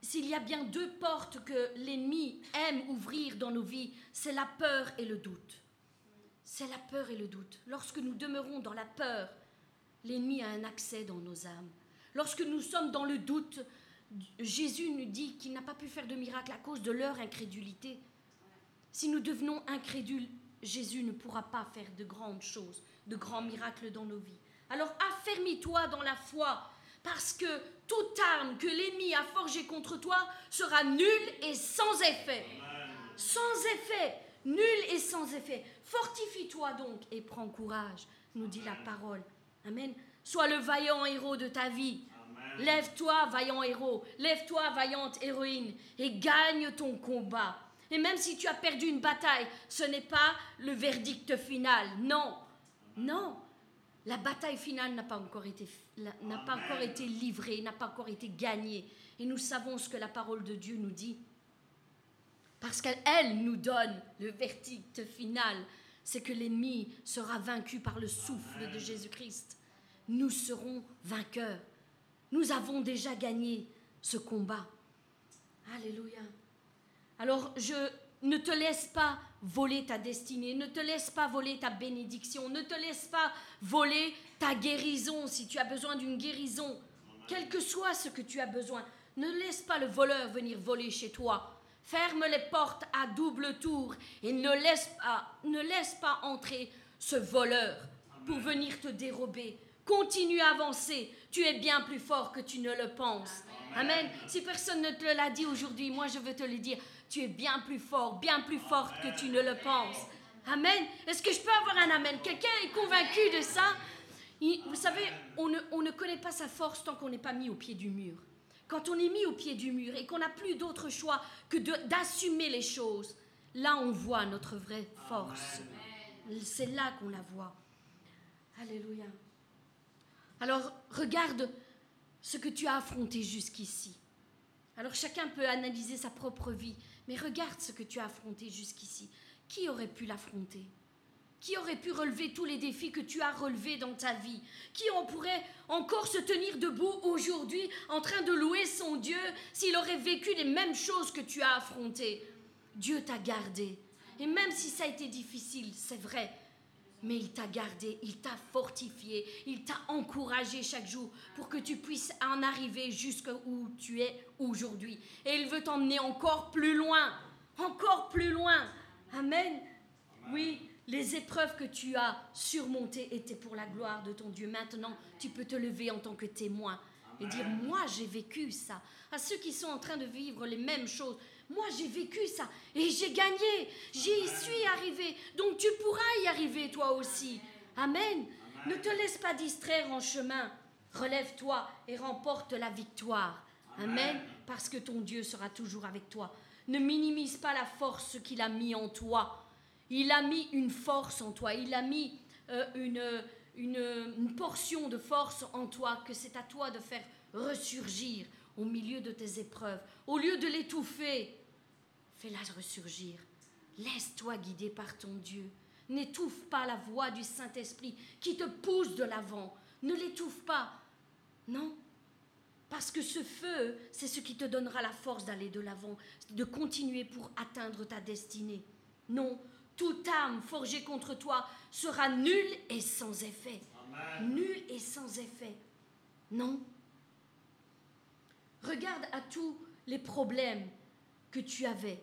s'il y a bien deux portes que l'ennemi aime ouvrir dans nos vies, c'est la peur et le doute. C'est la peur et le doute. Lorsque nous demeurons dans la peur, l'ennemi a un accès dans nos âmes. Lorsque nous sommes dans le doute, Jésus nous dit qu'il n'a pas pu faire de miracle à cause de leur incrédulité. Si nous devenons incrédules, Jésus ne pourra pas faire de grandes choses, de grands miracles dans nos vies. Alors affermis-toi dans la foi, parce que toute arme que l'ennemi a forgée contre toi sera nulle et sans effet. Sans effet, nul et sans effet. Fortifie-toi donc et prends courage, nous dit la parole. Amen. Sois le vaillant héros de ta vie. Lève-toi, vaillant héros. Lève-toi, vaillante héroïne. Et gagne ton combat. Et même si tu as perdu une bataille, ce n'est pas le verdict final. Non. Non. La bataille finale n'a pas encore été, n'a pas encore été livrée, n'a pas encore été gagnée. Et nous savons ce que la parole de Dieu nous dit. Parce qu'elle elle nous donne le verdict final, c'est que l'ennemi sera vaincu par le souffle de Jésus-Christ. Nous serons vainqueurs. Nous avons déjà gagné ce combat. Alléluia. Alors je ne te laisse pas voler ta destinée, ne te laisse pas voler ta bénédiction, ne te laisse pas voler ta guérison si tu as besoin d'une guérison, quel que soit ce que tu as besoin. Ne laisse pas le voleur venir voler chez toi. Ferme les portes à double tour et ne laisse pas, ne laisse pas entrer ce voleur pour venir te dérober. Continue à avancer. Tu es bien plus fort que tu ne le penses. Amen. Si personne ne te l'a dit aujourd'hui, moi je veux te le dire. Tu es bien plus fort, bien plus forte que tu ne le penses. Amen. Est-ce que je peux avoir un Amen? Quelqu'un est convaincu de ça? Vous savez, on ne, on ne connaît pas sa force tant qu'on n'est pas mis au pied du mur. Quand on est mis au pied du mur et qu'on n'a plus d'autre choix que d'assumer les choses, là on voit notre vraie force. C'est là qu'on la voit. Alléluia. Alors regarde ce que tu as affronté jusqu'ici. Alors chacun peut analyser sa propre vie, mais regarde ce que tu as affronté jusqu'ici. Qui aurait pu l'affronter? Qui aurait pu relever tous les défis que tu as relevés dans ta vie? Qui en pourrait encore se tenir debout aujourd'hui en train de louer son Dieu s'il aurait vécu les mêmes choses que tu as affrontées? Dieu t'a gardé. Et même si ça a été difficile, c'est vrai, mais il t'a gardé, il t'a fortifié, il t'a encouragé chaque jour pour que tu puisses en arriver jusqu'où tu es aujourd'hui. Et il veut t'emmener encore plus loin, encore plus loin. Amen. Oui, les épreuves que tu as surmontées étaient pour la gloire de ton Dieu. Maintenant, tu peux te lever en tant que témoin et dire, moi j'ai vécu ça. À ceux qui sont en train de vivre les mêmes choses, moi, j'ai vécu ça et j'ai gagné. J'y suis arrivé. Donc tu pourras y arriver toi aussi. Amen. Ne te laisse pas distraire en chemin. Relève-toi et remporte la victoire. Amen. Parce que ton Dieu sera toujours avec toi. Ne minimise pas la force qu'il a mis en toi. Il a mis une force en toi. Il a mis euh, une, une, une portion de force en toi que c'est à toi de faire ressurgir au milieu de tes épreuves. Au lieu de l'étouffer, Fais-la ressurgir. Laisse-toi guider par ton Dieu. N'étouffe pas la voix du Saint-Esprit qui te pousse de l'avant. Ne l'étouffe pas. Non. Parce que ce feu, c'est ce qui te donnera la force d'aller de l'avant, de continuer pour atteindre ta destinée. Non, toute âme forgée contre toi sera nulle et sans effet. Nulle et sans effet. Non. Regarde à tous les problèmes que tu avais.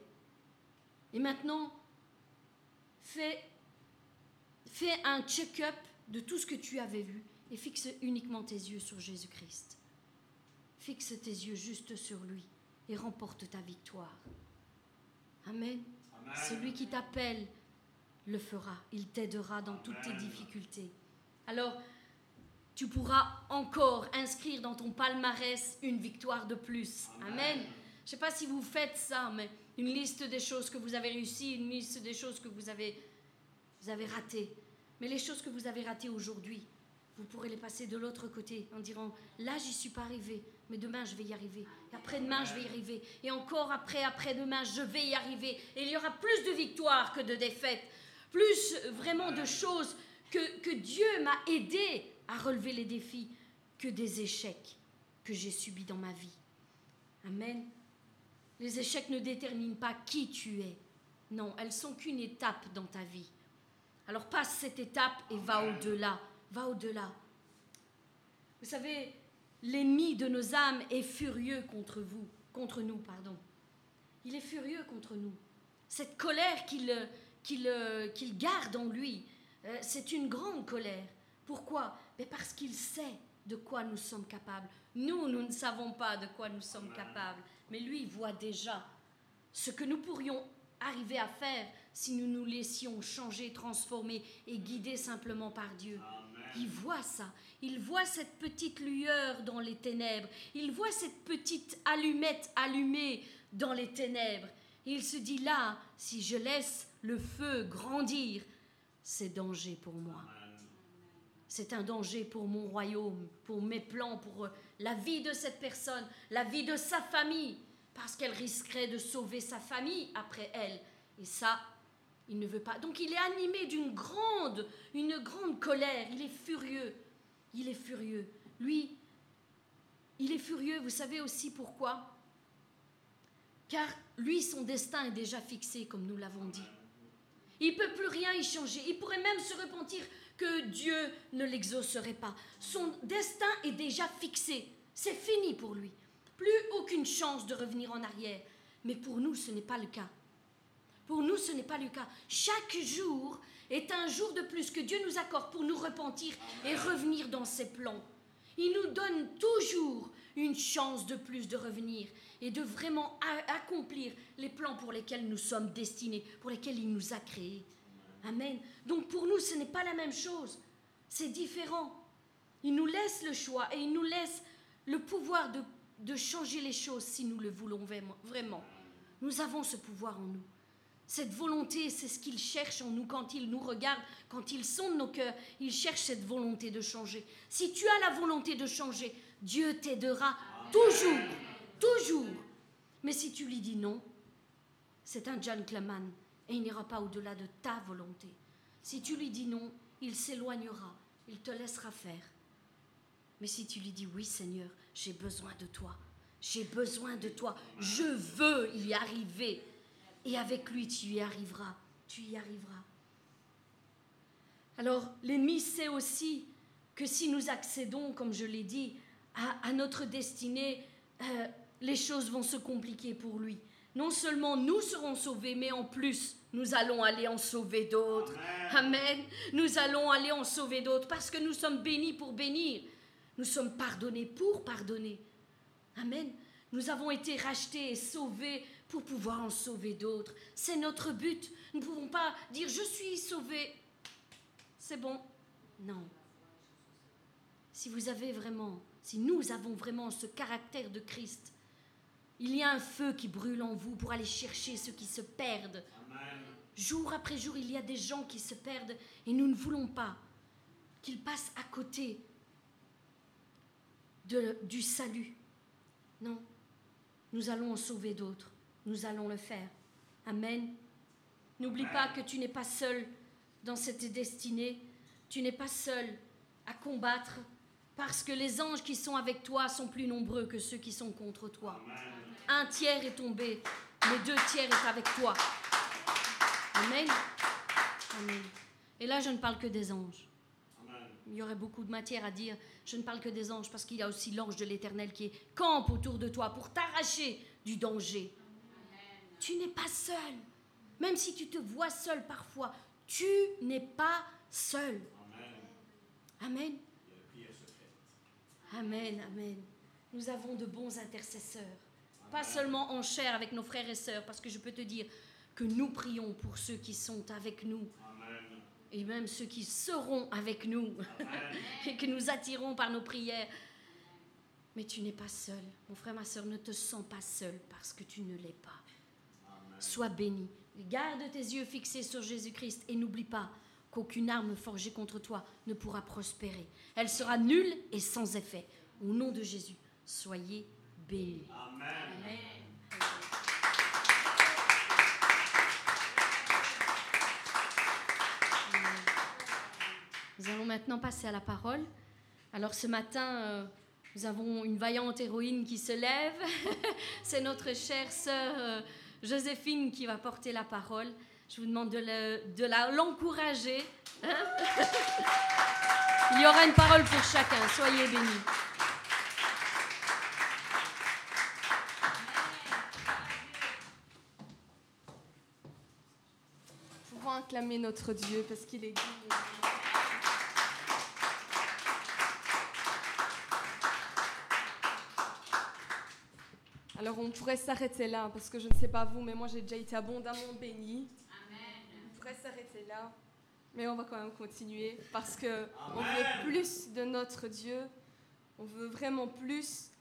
Et maintenant, fais, fais un check-up de tout ce que tu avais vu et fixe uniquement tes yeux sur Jésus-Christ. Fixe tes yeux juste sur lui et remporte ta victoire. Amen. Celui qui t'appelle le fera. Il t'aidera dans toutes tes difficultés. Alors, tu pourras encore inscrire dans ton palmarès une victoire de plus. Amen. Je ne sais pas si vous faites ça, mais une liste des choses que vous avez réussi, une liste des choses que vous avez, vous avez ratées. Mais les choses que vous avez ratées aujourd'hui, vous pourrez les passer de l'autre côté en disant là j'y suis pas arrivé, mais demain je vais y arriver. Et après-demain je vais y arriver. Et encore après, après-demain je vais y arriver. Et il y aura plus de victoires que de défaites. Plus vraiment de choses que, que Dieu m'a aidé à relever les défis que des échecs que j'ai subis dans ma vie. Amen. Les échecs ne déterminent pas qui tu es. Non, elles sont qu'une étape dans ta vie. Alors passe cette étape et va au-delà. Va au-delà. Vous savez, l'ennemi de nos âmes est furieux contre vous, contre nous, pardon. Il est furieux contre nous. Cette colère qu'il qu'il qu'il garde en lui, euh, c'est une grande colère. Pourquoi? Mais Parce qu'il sait de quoi nous sommes capables. Nous, nous ne savons pas de quoi nous sommes capables mais lui voit déjà ce que nous pourrions arriver à faire si nous nous laissions changer, transformer et guider simplement par Dieu. Il voit ça. Il voit cette petite lueur dans les ténèbres. Il voit cette petite allumette allumée dans les ténèbres. il se dit là, si je laisse le feu grandir, c'est danger pour moi. C'est un danger pour mon royaume, pour mes plans, pour la vie de cette personne, la vie de sa famille, parce qu'elle risquerait de sauver sa famille après elle. Et ça, il ne veut pas. Donc il est animé d'une grande, une grande colère. Il est furieux. Il est furieux. Lui, il est furieux, vous savez aussi pourquoi? Car lui, son destin est déjà fixé, comme nous l'avons dit. Il ne peut plus rien y changer. Il pourrait même se repentir que Dieu ne l'exaucerait pas. Son destin est déjà fixé. C'est fini pour lui. Plus aucune chance de revenir en arrière. Mais pour nous, ce n'est pas le cas. Pour nous, ce n'est pas le cas. Chaque jour est un jour de plus que Dieu nous accorde pour nous repentir et revenir dans ses plans. Il nous donne toujours une chance de plus de revenir et de vraiment accomplir les plans pour lesquels nous sommes destinés, pour lesquels il nous a créés. Amen. Donc pour nous, ce n'est pas la même chose. C'est différent. Il nous laisse le choix et il nous laisse le pouvoir de, changer les choses si nous le voulons vraiment. Nous avons ce pouvoir en nous. Cette volonté, c'est ce qu'il cherche en nous quand il nous regarde, quand il sonde nos cœurs. Il cherche cette volonté de changer. Si tu as la volonté de changer, Dieu t'aidera toujours, toujours. Mais si tu lui dis non, c'est un gentleman et il n'ira pas au-delà de ta volonté. Si tu lui dis non, il s'éloignera, il te laissera faire. Mais si tu lui dis oui Seigneur, j'ai besoin de toi, j'ai besoin de toi, je veux y arriver, et avec lui, tu y arriveras. Tu y arriveras. Alors, l'ennemi sait aussi que si nous accédons, comme je l'ai dit, à, notre destinée, euh, les choses vont se compliquer pour lui. Non seulement nous serons sauvés, mais en plus, nous allons aller en sauver d'autres. Amen. Nous allons aller en sauver d'autres parce que nous sommes bénis pour bénir. Nous sommes pardonnés pour pardonner. Amen. Nous avons été rachetés et sauvés pour pouvoir en sauver d'autres. C'est notre but. Nous ne pouvons pas dire je suis sauvé. C'est bon. Non. Si vous avez vraiment, si nous avons vraiment ce caractère de Christ, il y a un feu qui brûle en vous pour aller chercher ceux qui se perdent. Jour après jour, il y a des gens qui se perdent et nous ne voulons pas qu'ils passent à côté de, du salut. Non, nous allons en sauver d'autres nous allons le faire. Amen. N'oublie pas que tu n'es pas seul dans cette destinée. Tu n'es pas seul à combattre parce que les anges qui sont avec toi sont plus nombreux que ceux qui sont contre toi. Un tiers est tombé, mais deux tiers est avec toi. Amen. Amen. Et là, je ne parle que des anges. Il y aurait beaucoup de matière à dire. Je ne parle que des anges parce qu'il y a aussi l'ange de l'Éternel qui campe autour de toi pour t'arracher du danger, tu n'es pas seul. Même si tu te vois seul parfois, tu n'es pas seul. Amen. Amen, amen. Nous avons de bons intercesseurs. Pas seulement en chair avec nos frères et sœurs, parce que je peux te dire que nous prions pour ceux qui sont avec nous. Et même ceux qui seront avec nous. *laughs* et que nous attirons par nos prières. Mais tu n'es pas seul. Mon frère, ma sœur, ne te sens pas seul parce que tu ne l'es pas. Sois béni. Garde tes yeux fixés sur Jésus-Christ et n'oublie pas qu'aucune arme forgée contre toi ne pourra prospérer. Elle sera nulle et sans effet. Au nom de Jésus, soyez bénis. Amen. Nous allons maintenant passer à la parole. Alors ce matin, euh, nous avons une vaillante héroïne qui se lève. *laughs* C'est notre chère sœur. Euh, Joséphine qui va porter la parole. Je vous demande de l'encourager. Hein. Il y aura une parole pour chacun. Soyez bénis. Pouvons acclamer notre Dieu parce qu'il est digne. Alors on pourrait s'arrêter là, parce que je ne sais pas vous, mais moi j'ai déjà été abondamment bénie. On pourrait s'arrêter là, mais on va quand même continuer, parce qu'on veut plus de notre Dieu, on veut vraiment plus.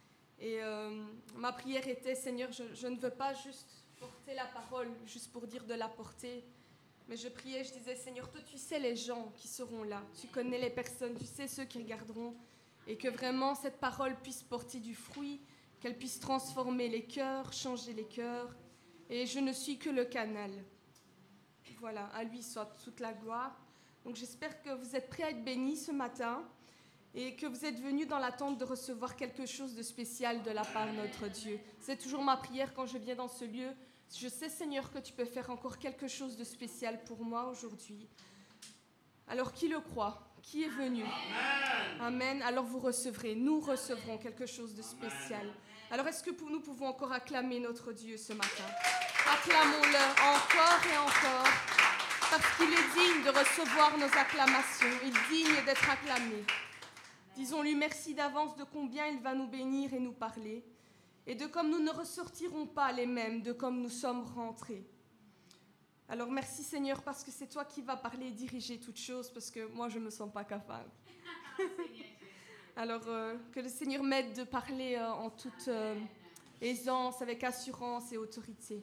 Et euh, ma prière était, Seigneur, je, je, ne veux pas juste porter la parole, juste pour dire de la porter, mais je priais, je disais, Seigneur, toi tu sais les gens qui seront là, tu connais les personnes, tu sais ceux qui regarderont, et que vraiment cette parole puisse porter du fruit qu'elle puisse transformer les cœurs, changer les cœurs. Et je ne suis que le canal. Voilà, à lui soit toute la gloire. Donc j'espère que vous êtes prêts à être bénis ce matin. et que vous êtes venus dans l'attente de recevoir quelque chose de spécial de la part de notre Dieu. C'est toujours ma prière quand je viens dans ce lieu. Je sais, Seigneur, que tu peux faire encore quelque chose de spécial pour moi aujourd'hui. Alors, qui le croit? Qui est venu? Amen. Alors, vous recevrez. Nous recevrons quelque chose de spécial. Alors, est-ce que nous pouvons encore acclamer notre Dieu ce matin? Acclamons-le encore et encore, parce qu'il est digne de recevoir nos acclamations. Il est digne d'être acclamé. Disons-lui merci d'avance de combien il va nous bénir et nous parler, et de comme nous ne ressortirons pas les mêmes de comme nous sommes rentrés. Alors merci Seigneur parce que c'est toi qui vas parler et diriger toutes choses, parce que moi je ne me sens pas capable. *laughs* *laughs* Alors euh, que le Seigneur m'aide de parler euh, en toute euh, aisance, avec assurance et autorité.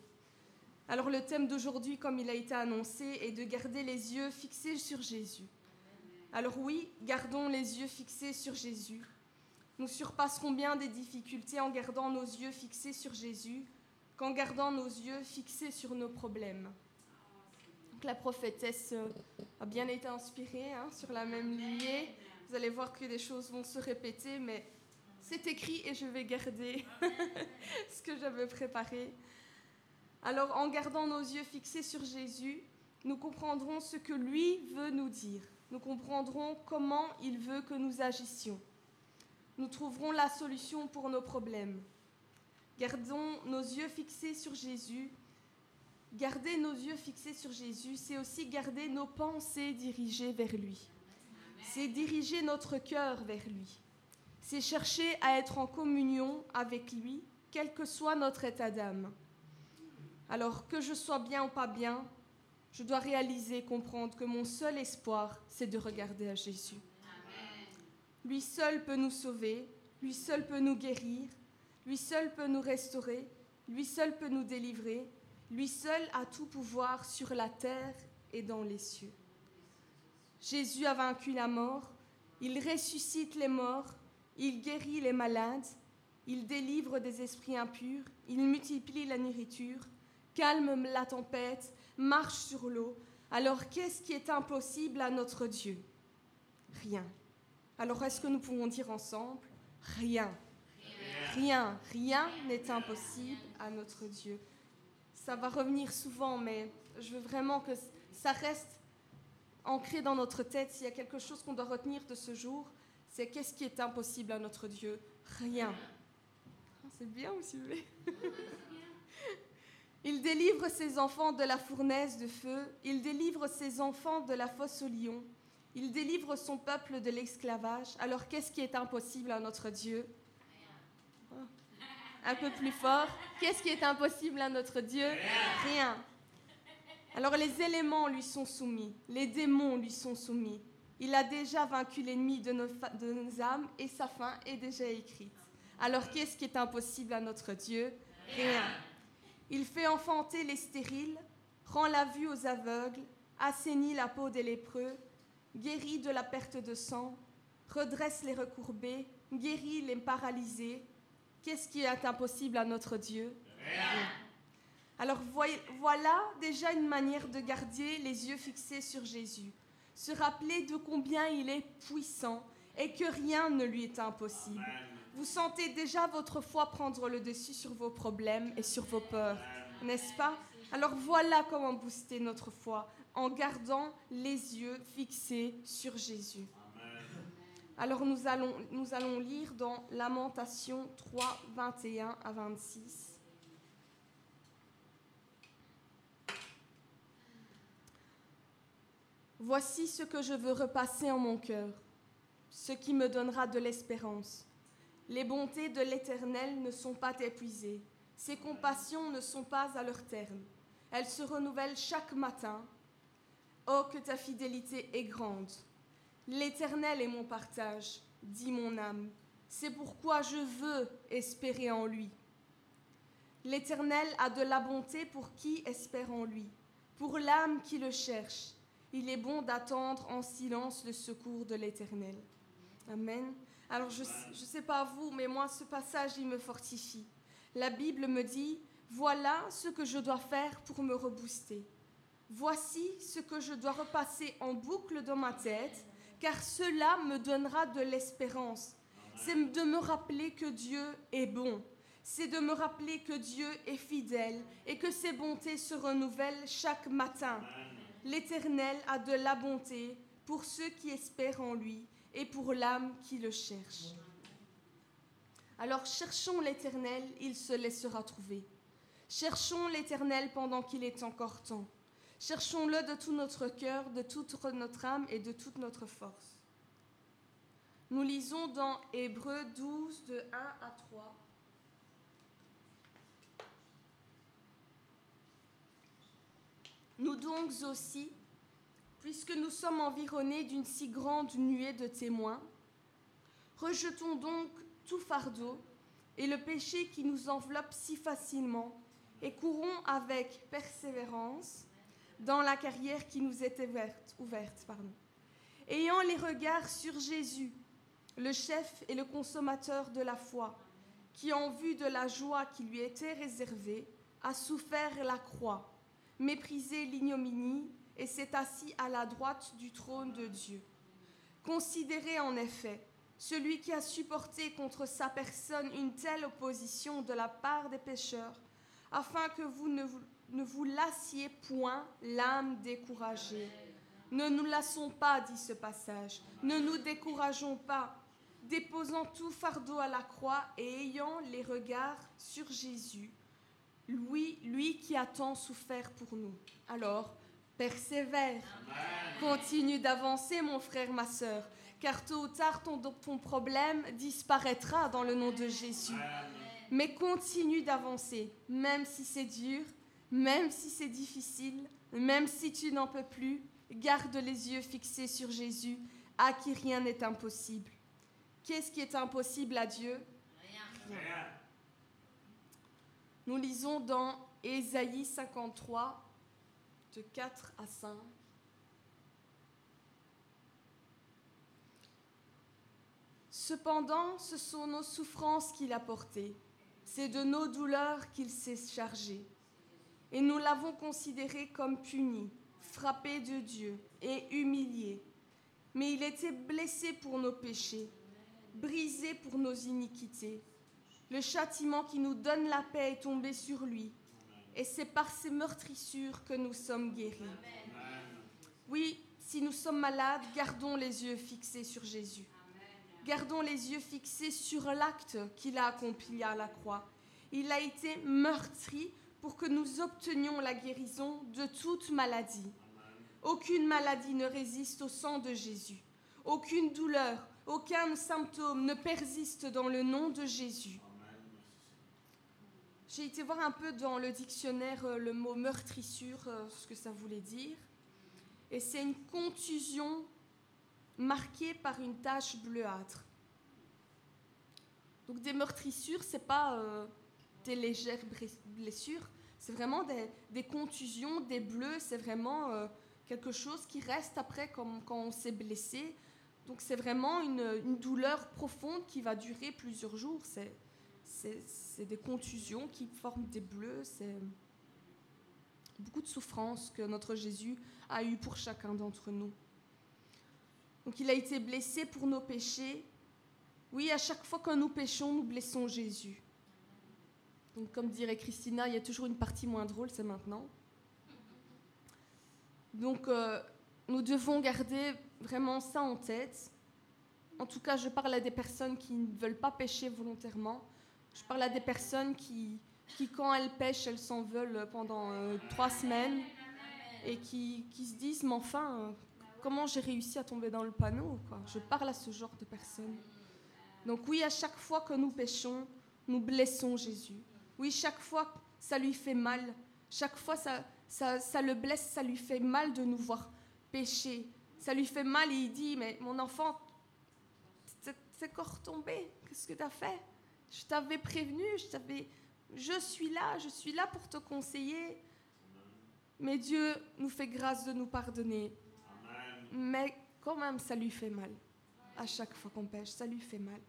Alors le thème d'aujourd'hui, comme il a été annoncé, est de garder les yeux fixés sur Jésus. Alors oui, gardons les yeux fixés sur Jésus. Nous surpasserons bien des difficultés en gardant nos yeux fixés sur Jésus qu'en gardant nos yeux fixés sur nos problèmes. Donc, la prophétesse a bien été inspirée hein, sur la même lignée. Vous allez voir que des choses vont se répéter, mais c'est écrit et je vais garder *laughs* ce que j'avais préparé. Alors en gardant nos yeux fixés sur Jésus, nous comprendrons ce que lui veut nous dire nous comprendrons comment il veut que nous agissions. Nous trouverons la solution pour nos problèmes. Gardons nos yeux fixés sur Jésus. Garder nos yeux fixés sur Jésus, c'est aussi garder nos pensées dirigées vers lui. C'est diriger notre cœur vers lui. C'est chercher à être en communion avec lui, quel que soit notre état d'âme. Alors que je sois bien ou pas bien, je dois réaliser, comprendre que mon seul espoir, c'est de regarder à Jésus. Lui seul peut nous sauver, lui seul peut nous guérir, lui seul peut nous restaurer, lui seul peut nous délivrer, lui seul a tout pouvoir sur la terre et dans les cieux. Jésus a vaincu la mort, il ressuscite les morts, il guérit les malades, il délivre des esprits impurs, il multiplie la nourriture, calme la tempête, marche sur l'eau, alors qu'est-ce qui est impossible à notre Dieu? Rien. Alors est-ce que nous pouvons dire ensemble Rien? Rien, rien n'est impossible à notre Dieu. Ça va revenir souvent, mais je veux vraiment que ça reste ancré dans notre tête. S'il y a quelque chose qu'on doit retenir de ce jour, c'est qu'est-ce qui est impossible à notre Dieu? Rien. Ah, c'est bien aussi. *laughs* Il délivre ses enfants de la fournaise de feu, il délivre ses enfants de la fosse au lion, il délivre son peuple de l'esclavage. Alors qu'est-ce qui est impossible à notre Dieu? Un peu plus fort. Qu'est-ce qui est impossible à notre Dieu? Rien. Alors les éléments lui sont soumis, les démons lui sont soumis. Il a déjà vaincu l'ennemi de nos, âmes et sa fin est déjà écrite. Alors qu'est-ce qui est impossible à notre Dieu? Rien. Il fait enfanter les stériles, rend la vue aux aveugles, assainit la peau des lépreux, guérit de la perte de sang, redresse les recourbés, guérit les paralysés. Qu'est-ce qui est impossible à notre Dieu? Rien. Alors voilà déjà une manière de garder les yeux fixés sur Jésus, se rappeler de combien il est puissant et que rien ne lui est impossible. Vous sentez déjà votre foi prendre le dessus sur vos problèmes et sur vos peurs, n'est-ce pas? Alors voilà comment booster notre foi, en gardant les yeux fixés sur Jésus. Alors nous allons, nous allons lire dans Lamentation 3, 21 à 26. Voici ce que je veux repasser en mon cœur, ce qui me donnera de l'espérance. Les bontés de l'Éternel ne sont pas épuisées, ses compassions ne sont pas à leur terme. Elles se renouvellent chaque matin. Oh, que ta fidélité est grande. L'Éternel est mon partage, dit mon âme. C'est pourquoi je veux espérer en lui. L'Éternel a de la bonté pour qui espère en lui, pour l'âme qui le cherche. Il est bon d'attendre en silence le secours de l'Éternel. Amen. Alors je ne sais pas vous, mais moi ce passage, il me fortifie. La Bible me dit, voilà ce que je dois faire pour me rebooster. Voici ce que je dois repasser en boucle dans ma tête, car cela me donnera de l'espérance. C'est de me rappeler que Dieu est bon. C'est de me rappeler que Dieu est fidèle et que ses bontés se renouvellent chaque matin. L'Éternel a de la bonté pour ceux qui espèrent en lui et pour l'âme qui le cherche. Alors cherchons l'Éternel, il se laissera trouver. Cherchons l'Éternel pendant qu'il est encore temps. Cherchons-le de tout notre cœur, de toute notre âme et de toute notre force. Nous lisons dans Hébreux 12, de 1 à 3. Nous donc aussi, puisque nous sommes environnés d'une si grande nuée de témoins, rejetons donc tout fardeau et le péché qui nous enveloppe si facilement, et courons avec persévérance dans la carrière qui nous est ouverte, ayant les regards sur Jésus, le chef et le consommateur de la foi, qui en vue de la joie qui lui était réservée, a souffert la croix, méprisé l'ignominie et s'est assis à la droite du trône de Dieu. Considérez en effet celui qui a supporté contre sa personne une telle opposition de la part des pécheurs, afin que vous ne vous, ne vous lassiez point l'âme découragée. Ne nous lassons pas, dit ce passage, ne nous décourageons pas, déposant tout fardeau à la croix et ayant les regards sur Jésus, lui, lui qui a tant souffert pour nous. Alors, persévère, continue d'avancer, mon frère, ma sœur, car tôt ou tard, ton, ton problème disparaîtra dans le nom de Jésus. Mais continue d'avancer, même si c'est dur, même si c'est difficile, même si tu n'en peux plus, garde les yeux fixés sur Jésus, à qui rien n'est impossible. Qu'est-ce qui est impossible à Dieu? Rien. Nous lisons dans Ésaïe 53, de 4 à 5. Cependant, ce sont nos souffrances qu'il a portées, c'est de nos douleurs qu'il s'est chargé. Et nous l'avons considéré comme puni, frappé de Dieu et humilié. Mais il était blessé pour nos péchés, brisé pour nos iniquités. Le châtiment qui nous donne la paix est tombé sur lui. Et c'est par ses meurtrissures que nous sommes guéris. Oui, si nous sommes malades, gardons les yeux fixés sur Jésus. Gardons les yeux fixés sur l'acte qu'il a accompli à la croix. Il a été meurtri pour que nous obtenions la guérison de toute maladie. Aucune maladie ne résiste au sang de Jésus. Aucune douleur, aucun symptôme ne persiste dans le nom de Jésus. J'ai été voir un peu dans le dictionnaire euh, le mot meurtrissure, euh, ce que ça voulait dire. Et c'est une contusion marquée par une tache bleuâtre. Donc des meurtrissures, c'est pas euh, des légères blessures, c'est vraiment des, contusions, des bleus, c'est vraiment quelque chose qui reste après quand on s'est blessé. Donc c'est vraiment une, douleur profonde qui va durer plusieurs jours. C'est, des contusions qui forment des bleus. C'est beaucoup de souffrance que notre Jésus a eu pour chacun d'entre nous. Donc il a été blessé pour nos péchés. Oui, à chaque fois que nous péchons, nous blessons Jésus. Donc comme dirait Christina, il y a toujours une partie moins drôle, c'est maintenant. Donc euh, nous devons garder vraiment ça en tête. En tout cas, je parle à des personnes qui ne veulent pas pécher volontairement. Je parle à des personnes qui, qui quand elles pêchent, elles s'en veulent pendant euh, trois semaines et qui, qui, se disent, mais enfin, euh, comment j'ai réussi à tomber dans le panneau quoi? Je parle à ce genre de personnes. Donc oui, à chaque fois que nous péchons, nous blessons Jésus. Oui, chaque fois, ça lui fait mal. Chaque fois, ça, ça, ça le blesse, ça lui fait mal de nous voir pécher. Ça lui fait mal et il dit, mais mon enfant, t'es corps tombé, qu'est-ce que tu as fait? Je t'avais prévenu, je t'avais... Je suis là, je suis là pour te conseiller. Mais Dieu nous fait grâce de nous pardonner. Mais quand même, ça lui fait mal. À chaque fois qu'on pêche, ça lui fait mal.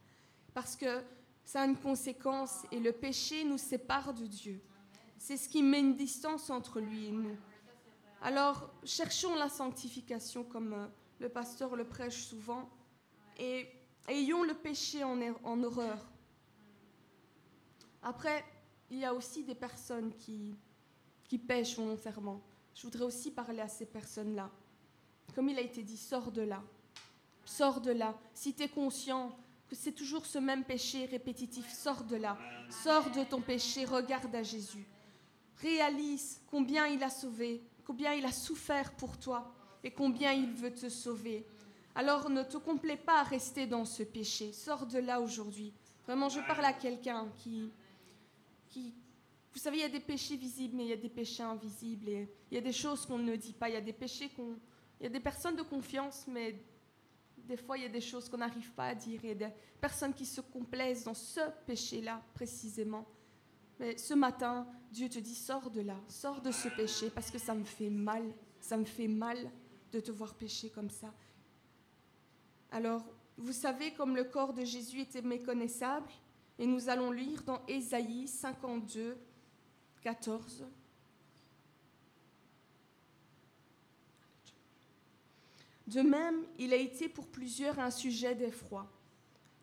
Parce que ça a une conséquence et le péché nous sépare de Dieu. C'est ce qui met une distance entre lui et nous. Alors, cherchons la sanctification comme le pasteur le prêche souvent. Et ayons le péché en, er- en horreur. Après, il y a aussi des personnes qui, qui pêchent volontairement. Je voudrais aussi parler à ces personnes-là. Comme il a été dit, sors de là. Sors de là. Si tu es conscient que c'est toujours ce même péché répétitif, sors de là. Sors de ton péché, regarde à Jésus. Réalise combien il a sauvé, combien il a souffert pour toi et combien il veut te sauver. Alors ne te complais pas à rester dans ce péché. Sors de là aujourd'hui. Vraiment, je parle à quelqu'un qui, Vous savez, il y a des péchés visibles, mais il y a des péchés invisibles. Il y a des choses qu'on ne dit pas. Il y a des péchés qu'on... Il y a des personnes de confiance, mais des fois, il y a des choses qu'on n'arrive pas à dire. Il y a des personnes qui se complaisent dans ce péché-là, précisément. Mais ce matin, Dieu te dit, sors de là, sors de ce péché, parce que ça me fait mal. Ça me fait mal de te voir pécher comme ça. Alors, vous savez, comme le corps de Jésus était méconnaissable, et nous allons lire dans Ésaïe 52, 14. De même, il a été pour plusieurs un sujet d'effroi.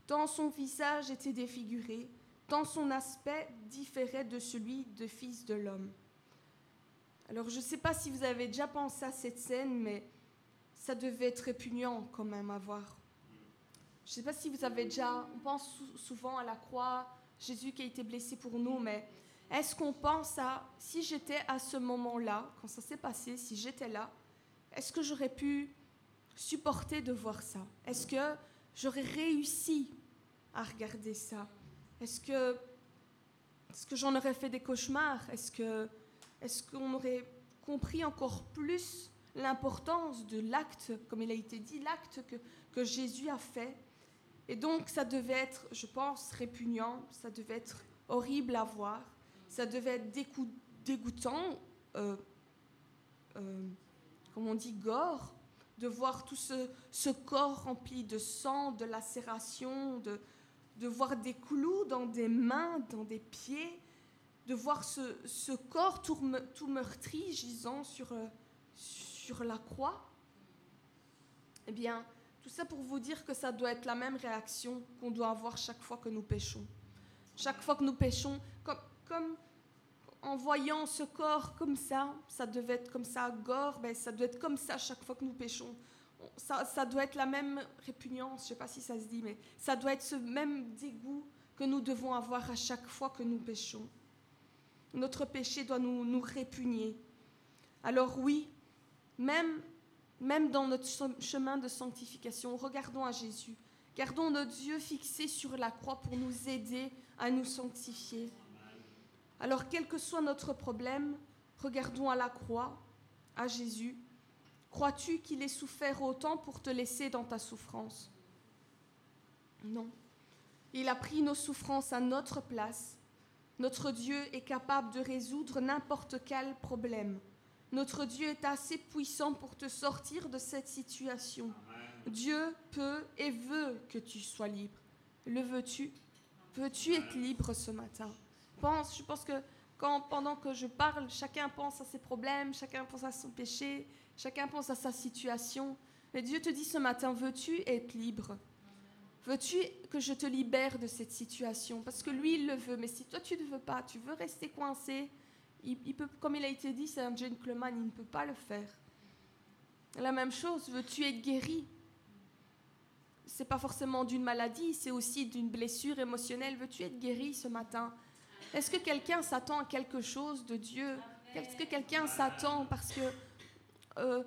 Tant son visage était défiguré, tant son aspect différait de celui de fils de l'homme. Alors je ne sais pas si vous avez déjà pensé à cette scène, mais ça devait être répugnant quand même à voir. Je ne sais pas si vous avez déjà, on pense sou- souvent à la croix, Jésus qui a été blessé pour nous, mais est-ce qu'on pense à, si j'étais à ce moment-là, quand ça s'est passé, si j'étais là, est-ce que j'aurais pu supporter de voir ça? Est-ce que j'aurais réussi à regarder ça? Est-ce que, que j'en aurais fait des cauchemars? Est-ce que, est-ce qu'on aurait compris encore plus l'importance de l'acte, comme il a été dit, l'acte que, que Jésus a fait Et donc, ça devait être, je pense, répugnant, ça devait être horrible à voir, ça devait être dégoûtant, euh, euh, comme on dit, gore, de voir tout ce, corps rempli de sang, de lacération, de, voir des clous dans des mains, dans des pieds, de voir ce, corps tout meurtri gisant sur, euh, sur la croix. Eh bien, tout ça pour vous dire que ça doit être la même réaction qu'on doit avoir chaque fois que nous péchons. Chaque fois que nous péchons, comme, en voyant ce corps comme ça, ça devait être comme ça, gore, ben, ça doit être comme ça chaque fois que nous péchons. On- Ça, ça doit être la même répugnance, je ne sais pas si ça se dit, mais ça doit être ce même dégoût que nous devons avoir à chaque fois que nous péchons. Notre péché doit nous, nous répugner. Alors oui, même, même dans notre che- chemin de sanctification, regardons à Jésus. Gardons notre yeux fixés sur la croix pour nous aider à nous sanctifier. Alors, quel que soit notre problème, regardons à la croix, à Jésus. Crois-tu qu'il ait souffert autant pour te laisser dans ta souffrance? Non. Il a pris nos souffrances à notre place. Notre Dieu est capable de résoudre n'importe quel problème. Notre Dieu est assez puissant pour te sortir de cette situation. Dieu peut et veut que tu sois libre. Le veux-tu? Veux-tu être libre ce matin? Pense, je pense que quand, pendant que je parle, chacun pense à ses problèmes, chacun pense à son péché, chacun pense à sa situation. Mais Dieu te dit ce matin, veux-tu être libre? Veux-tu que je te libère de cette situation? Parce que lui, il le veut. Mais si toi, tu ne veux pas, tu veux rester coincé, il, peut, comme il a été dit, c'est un gentleman, il ne peut pas le faire. La même chose, veux-tu être guéri? C'est pas forcément d'une maladie, c'est aussi d'une blessure émotionnelle. Veux-tu être guéri ce matin? Est-ce que quelqu'un s'attend à quelque chose de Dieu? Est-ce que quelqu'un s'attend parce que, euh,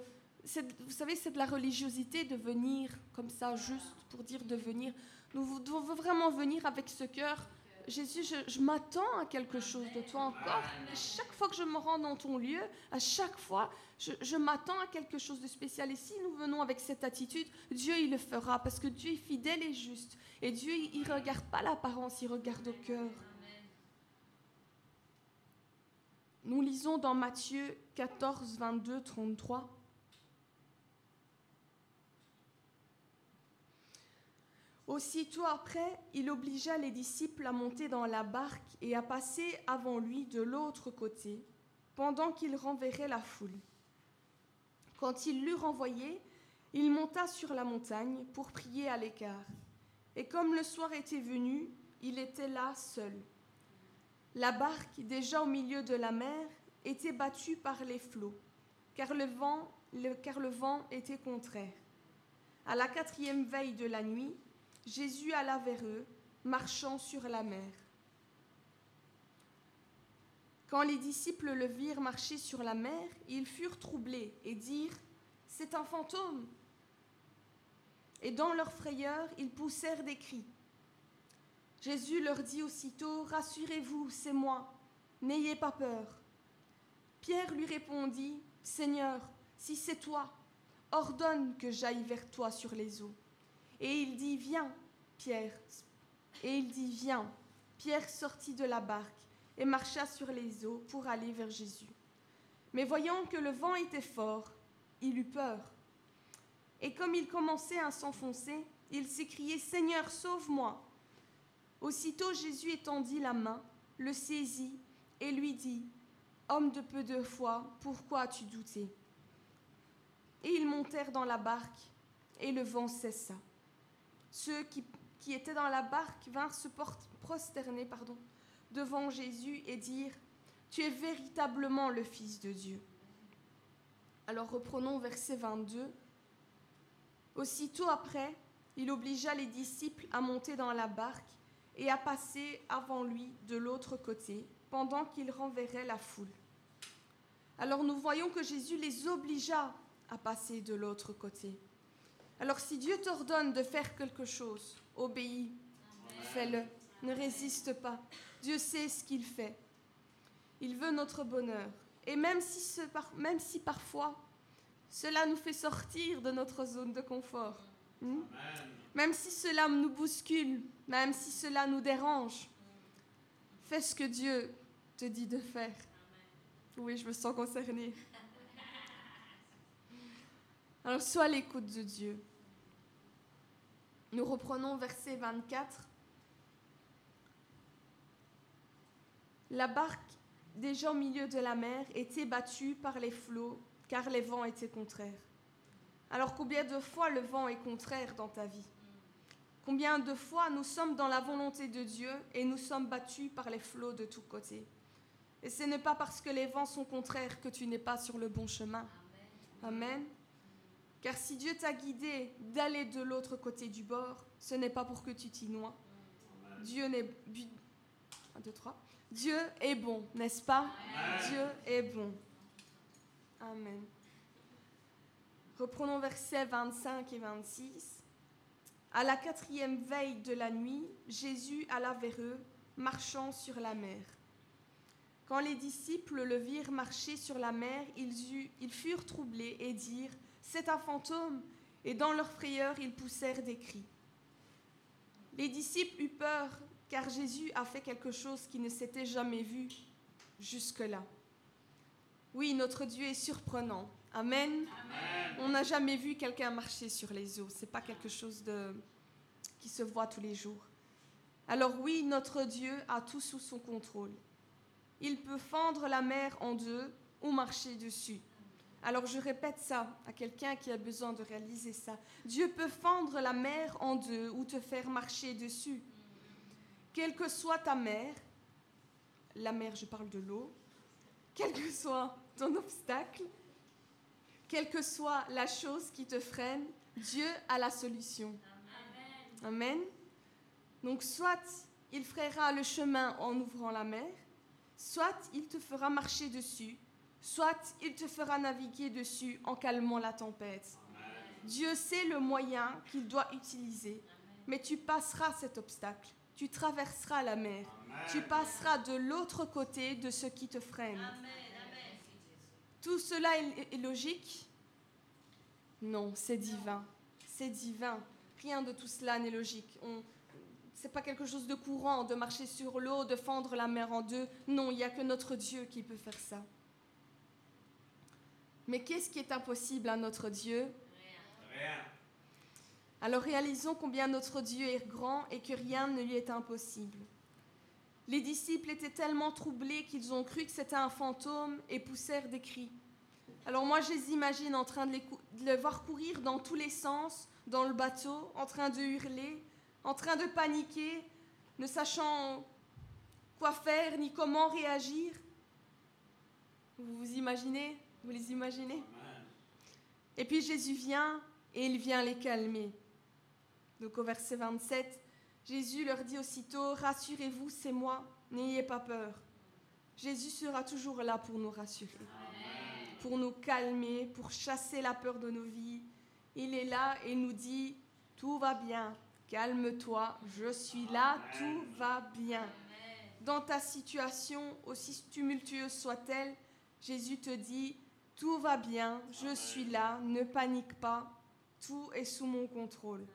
vous savez, c'est de la religiosité de venir comme ça, juste pour dire de venir. Nous devons vraiment venir avec ce cœur. Jésus, je, m'attends à quelque chose de toi encore. Chaque fois que je me rends dans ton lieu, à chaque fois, je, je m'attends à quelque chose de spécial. Et si nous venons avec cette attitude, Dieu, il le fera parce que Dieu est fidèle et juste. Et Dieu, il ne regarde pas l'apparence, il regarde au cœur. Nous lisons dans Matthieu 14, 22, 33. Aussitôt après, il obligea les disciples à monter dans la barque et à passer avant lui de l'autre côté, pendant qu'il renverrait la foule. Quand il l'eut renvoyé, Il monta sur la montagne pour prier à l'écart. Et comme le soir était venu, il était là seul. La barque, déjà au milieu de la mer, était battue par les flots, car le vent, car le vent était contraire. À la quatrième veille de la nuit, Jésus alla vers eux, marchant sur la mer. Quand les disciples le virent marcher sur la mer, ils furent troublés et dirent C'est un fantôme. Et dans leur frayeur, ils poussèrent des cris. Jésus leur dit aussitôt Rassurez-vous, c'est moi, n'ayez pas peur. Pierre lui répondit Seigneur, si c'est toi, ordonne que j'aille vers toi sur les eaux. Et il dit Viens, Pierre. Et il dit Viens. Pierre sortit de la barque et marcha sur les eaux pour aller vers Jésus. Mais voyant que le vent était fort, il eut peur. Et comme il commençait à s'enfoncer, il s'écriait Seigneur, sauve-moi. Aussitôt Jésus étendit la main, le saisit et lui dit Homme de peu de foi, pourquoi as-tu douté? Et ils montèrent dans la barque, et le vent cessa. Ceux qui, étaient dans la barque vinrent se prosterner pardon, devant Jésus et dire Tu es véritablement le Fils de Dieu. Alors reprenons verset 22. Aussitôt après, il obligea les disciples à monter dans la barque et à passer avant lui de l'autre côté, pendant qu'il renverrait la foule. Alors nous voyons que Jésus les obligea à passer de l'autre côté. Alors si Dieu t'ordonne de faire quelque chose, obéis, fais-le, ne résiste pas. Dieu sait ce qu'il fait. Il veut notre bonheur. Et même si, parfois cela nous fait sortir de notre zone de confort, hmm, même si cela nous bouscule, même si cela nous dérange, fais ce que Dieu te dit de faire. Oui, je me sens concernée. Alors, sois l'écoute de Dieu. Nous reprenons verset 24. La barque, déjà au milieu de la mer, était battue par les flots, car les vents étaient contraires. Alors combien de fois le vent est contraire dans ta vie? Combien de fois nous sommes dans la volonté de Dieu et nous sommes battus par les flots de tous côtés? Et ce n'est pas parce que les vents sont contraires que tu n'es pas sur le bon chemin. Amen. Car si Dieu t'a guidé d'aller de l'autre côté du bord, ce n'est pas pour que tu t'y noies. Dieu n'est... est bon, n'est-ce pas? Dieu est bon. Amen. Reprenons versets 25 et 26. À la quatrième veille de la nuit, Jésus alla vers eux, marchant sur la mer. Quand les disciples le virent marcher sur la mer, ils furent troublés et dirent C'est un fantôme Et dans leur frayeur, ils poussèrent des cris. Les disciples eurent peur, car Jésus a fait quelque chose qui ne s'était jamais vu jusque-là. Oui, notre Dieu est surprenant. Amen. On n'a jamais vu quelqu'un marcher sur les eaux. C'est pas quelque chose de qui se voit tous les jours. Alors oui, notre Dieu a tout sous son contrôle. Il peut fendre la mer en deux ou marcher dessus. Alors je répète ça à quelqu'un qui a besoin de réaliser ça. Dieu peut fendre la mer en deux ou te faire marcher dessus. Quelle que soit ta mer, la mer, je parle de l'eau, quel que soit ton obstacle, quelle que soit la chose qui te freine, Dieu a la solution. Amen. Donc soit il frayera le chemin en ouvrant la mer, soit il te fera marcher dessus, soit il te fera naviguer dessus en calmant la tempête. Dieu sait le moyen qu'il doit utiliser, mais tu passeras cet obstacle, tu traverseras la mer, tu passeras de l'autre côté de ce qui te freine. Tout cela est, logique? Non, c'est divin. C'est divin. Rien de tout cela n'est logique. On, c'est pas quelque chose de courant de marcher sur l'eau, de fendre la mer en deux. Non, il n'y a que notre Dieu qui peut faire ça. Mais qu'est-ce qui est impossible à notre Dieu? Alors réalisons combien notre Dieu est grand et que rien ne lui est impossible. Les disciples étaient tellement troublés qu'ils ont cru que c'était un fantôme et poussèrent des cris. Alors moi, je les imagine en train de les, de les voir courir dans tous les sens, dans le bateau, en train de hurler, en train de paniquer, ne sachant quoi faire ni comment réagir. Vous vous imaginez? Vous les imaginez? Et puis Jésus vient et il vient les calmer. Donc au verset 27, Jésus leur dit aussitôt, Rassurez-vous, c'est moi, n'ayez pas peur. Jésus sera toujours là pour nous rassurer, pour nous calmer, pour chasser la peur de nos vies. Il est là et nous dit, Tout va bien, calme-toi, je suis là, tout va bien. Dans ta situation, aussi tumultueuse soit-elle, Jésus te dit, Tout va bien, je suis là, ne panique pas, tout est sous mon contrôle.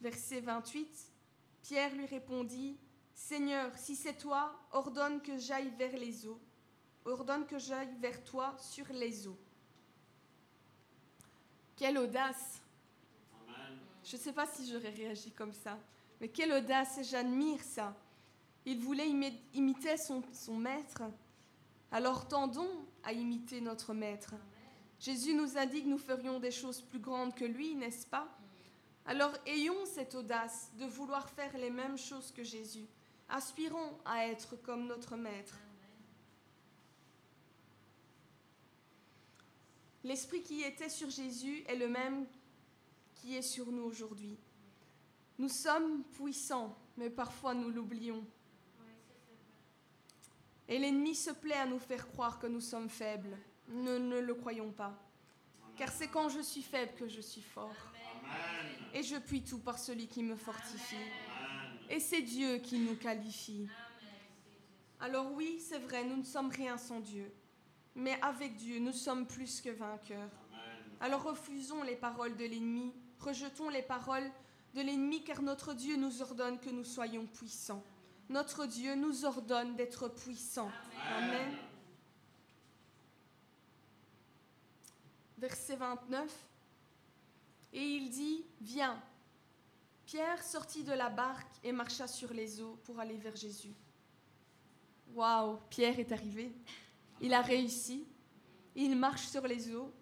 Verset 28, Pierre lui répondit, Seigneur, si c'est toi, ordonne que j'aille vers les eaux. Ordonne que j'aille vers toi sur les eaux. Quelle audace Je ne sais pas si j'aurais réagi comme ça, mais quelle audace, et j'admire ça. Il voulait imi- imiter son, son maître, alors tendons à imiter notre maître. Jésus nous a dit que nous ferions des choses plus grandes que lui, n'est-ce pas? Alors ayons cette audace de vouloir faire les mêmes choses que Jésus. Aspirons à être comme notre maître. L'esprit qui était sur Jésus est le même qui est sur nous aujourd'hui. Nous sommes puissants, mais parfois nous l'oublions. Et l'ennemi se plaît à nous faire croire que nous sommes faibles. Ne, ne le croyons pas. Car c'est quand je suis faible que je suis fort. Et je puis tout par celui qui me fortifie. Et c'est Dieu qui nous qualifie. Alors oui, c'est vrai, nous ne sommes rien sans Dieu. Mais avec Dieu, nous sommes plus que vainqueurs. Alors refusons les paroles de l'ennemi, rejetons les paroles de l'ennemi, car notre Dieu nous ordonne que nous soyons puissants. Notre Dieu nous ordonne d'être puissants. Amen. Verset 29. Et il dit, viens. Pierre sortit de la barque et marcha sur les eaux pour aller vers Jésus. Waouh, Pierre est arrivé. Il a réussi. Il marche sur les eaux.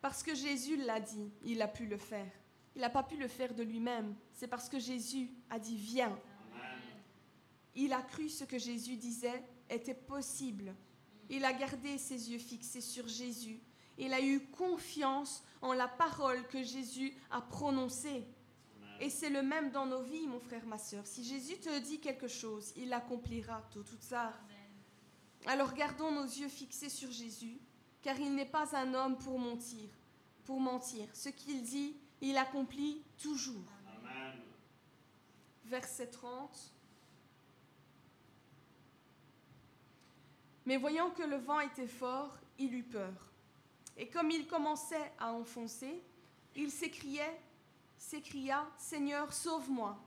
Parce que Jésus l'a dit, il a pu le faire. Il n'a pas pu le faire de lui-même. C'est parce que Jésus a dit viens. Il a cru ce que Jésus disait était possible. Il a gardé ses yeux fixés sur Jésus. Il a eu confiance en la parole que Jésus a prononcée. Et c'est le même dans nos vies, mon frère, ma soeur. Si Jésus te dit quelque chose, il l'accomplira tôt ou tard. Alors gardons nos yeux fixés sur Jésus, car il n'est pas un homme pour mentir. Pour mentir, ce qu'il dit, il accomplit toujours. Verset 30. Mais voyant que le vent était fort, il eut peur. Et comme il commençait à enfoncer, il s'écriait, s'écria, Seigneur, sauve-moi.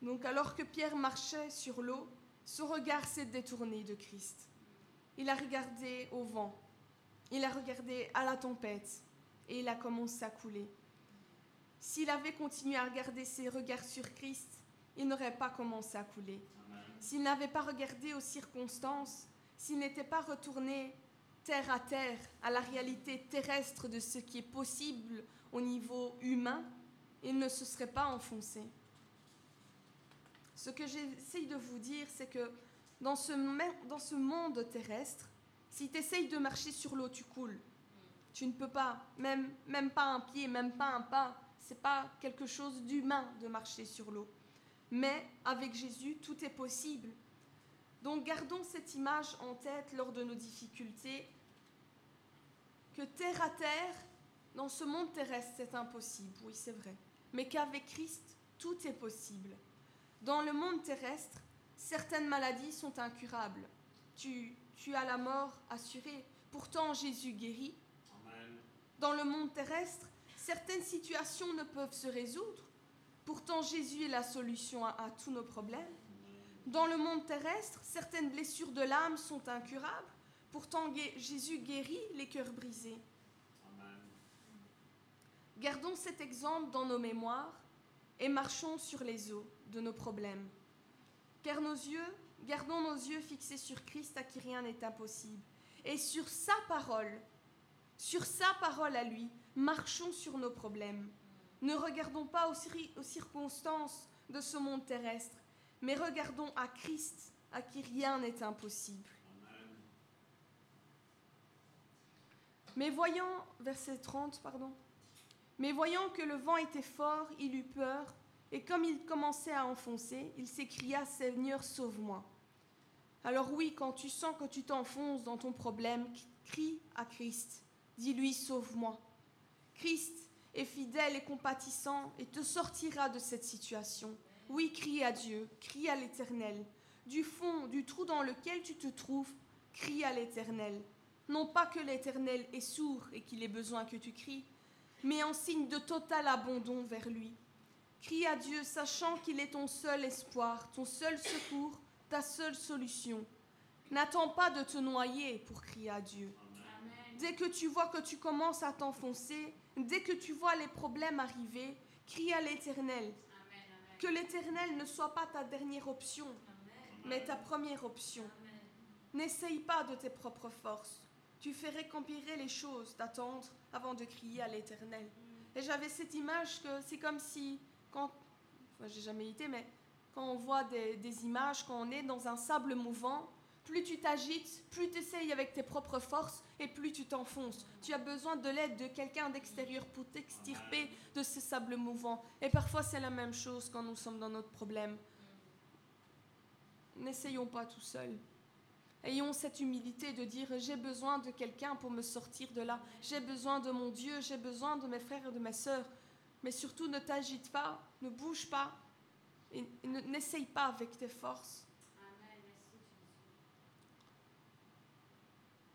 Donc alors que Pierre marchait sur l'eau, son regard s'est détourné de Christ. Il a regardé au vent, il a regardé à la tempête, et il a commencé à couler. S'il avait continué à regarder ses regards sur Christ, il n'aurait pas commencé à couler. S'il n'avait pas regardé aux circonstances, s'il n'était pas retourné terre à terre à la réalité terrestre de ce qui est possible au niveau humain, il ne se serait pas enfoncé. Ce que j'essaye de vous dire, c'est que dans ce, dans ce monde terrestre, si tu essayes de marcher sur l'eau, tu coules. Tu ne peux pas, même, même pas un pied, même pas un pas. C'est pas quelque chose d'humain de marcher sur l'eau. Mais avec Jésus, tout est possible. Donc gardons cette image en tête lors de nos difficultés, que terre à terre, dans ce monde terrestre, c'est impossible, oui c'est vrai, mais qu'avec Christ, tout est possible. Dans le monde terrestre, certaines maladies sont incurables. Tu, tu as la mort assurée. Pourtant, Jésus guérit. Dans le monde terrestre, certaines situations ne peuvent se résoudre. Pourtant, Jésus est la solution à, à tous nos problèmes. Dans le monde terrestre, certaines blessures de l'âme sont incurables. Pourtant, Jésus guérit les cœurs brisés. Gardons cet exemple dans nos mémoires et marchons sur les eaux de nos problèmes. Car nos yeux Gardons nos yeux fixés sur Christ à qui rien n'est impossible. Et sur sa parole, sur sa parole à lui, marchons sur nos problèmes. Ne regardons pas aux, cir- aux circonstances de ce monde terrestre, mais regardons à Christ à qui rien n'est impossible. Mais voyant, verset 30, pardon, mais voyant que le vent était fort, il eut peur, et comme il commençait à enfoncer, il s'écria, Seigneur, sauve-moi. Alors oui, quand tu sens que tu t'enfonces dans ton problème, crie à Christ, dis-lui, sauve-moi. Christ est fidèle et compatissant et te sortira de cette situation. Oui, crie à Dieu, crie à l'Éternel. Du fond, du trou dans lequel tu te trouves, crie à l'Éternel. Non pas que l'Éternel est sourd et qu'il ait besoin que tu cries, mais en signe de total abandon vers lui. Crie à Dieu, sachant qu'il est ton seul espoir, ton seul secours, ta seule solution. N'attends pas de te noyer pour crier à Dieu. Dès que tu vois que tu commences à t'enfoncer, dès que tu vois les problèmes arriver, crie à l'Éternel. Que l'Éternel ne soit pas ta dernière option, mais ta première option. N'essaye pas de tes propres forces. Tu ferais qu'empirer les choses d'attendre avant de crier à l'Éternel. Et j'avais cette image que c'est comme si, quand, enfin, j'ai jamais été, mais quand on voit des images, quand on est dans un sable mouvant, plus tu t'agites, plus tu essayes avec tes propres forces et plus tu t'enfonces. Tu as besoin de l'aide de quelqu'un d'extérieur pour t'extirper de ce sable mouvant. Et parfois c'est la même chose quand nous sommes dans notre problème. N'essayons pas tout seul. Ayons cette humilité de dire j'ai besoin de quelqu'un pour me sortir de là. J'ai besoin de mon Dieu, j'ai besoin de mes frères et de mes sœurs. Mais surtout ne t'agite pas, ne bouge pas et et ne- n'essaye pas avec tes forces.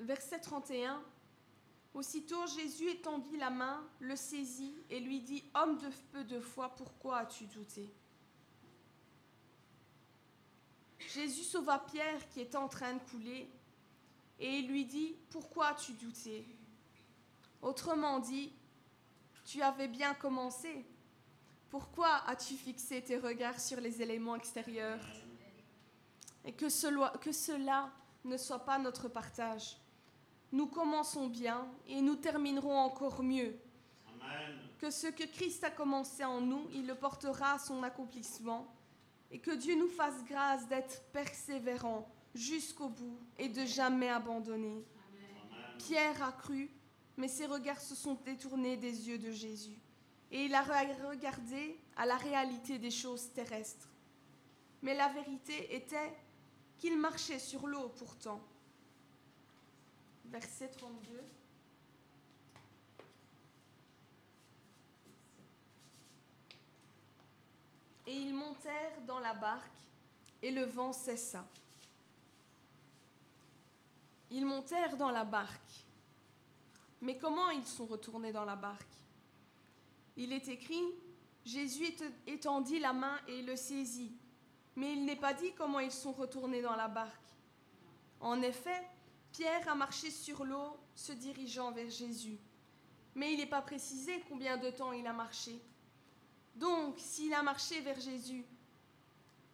Verset 31. Aussitôt Jésus étendit la main, le saisit et lui dit Homme de peu de foi, pourquoi as-tu douté? Jésus sauva Pierre qui était en train de couler et il lui dit Pourquoi as-tu douté? Autrement dit, tu avais bien commencé. Pourquoi as-tu fixé tes regards sur les éléments extérieurs? Et que cela, que cela ne soit pas notre partage. Nous commençons bien et nous terminerons encore mieux. Que ce que Christ a commencé en nous, il le portera à son accomplissement. Et que Dieu nous fasse grâce d'être persévérants jusqu'au bout et de jamais abandonner. Pierre a cru, mais ses regards se sont détournés des yeux de Jésus. Et il a re- regardé à la réalité des choses terrestres. Mais la vérité était qu'il marchait sur l'eau pourtant. Verset 32. Et ils montèrent dans la barque, et le vent cessa. Ils montèrent dans la barque. Mais comment ils sont retournés dans la barque? Il est écrit, Jésus éte- étendit la main et le saisit. Mais il n'est pas dit comment ils sont retournés dans la barque. En effet, Pierre a marché sur l'eau, se dirigeant vers Jésus. Mais il n'est pas précisé combien de temps il a marché. Donc, s'il a marché vers Jésus,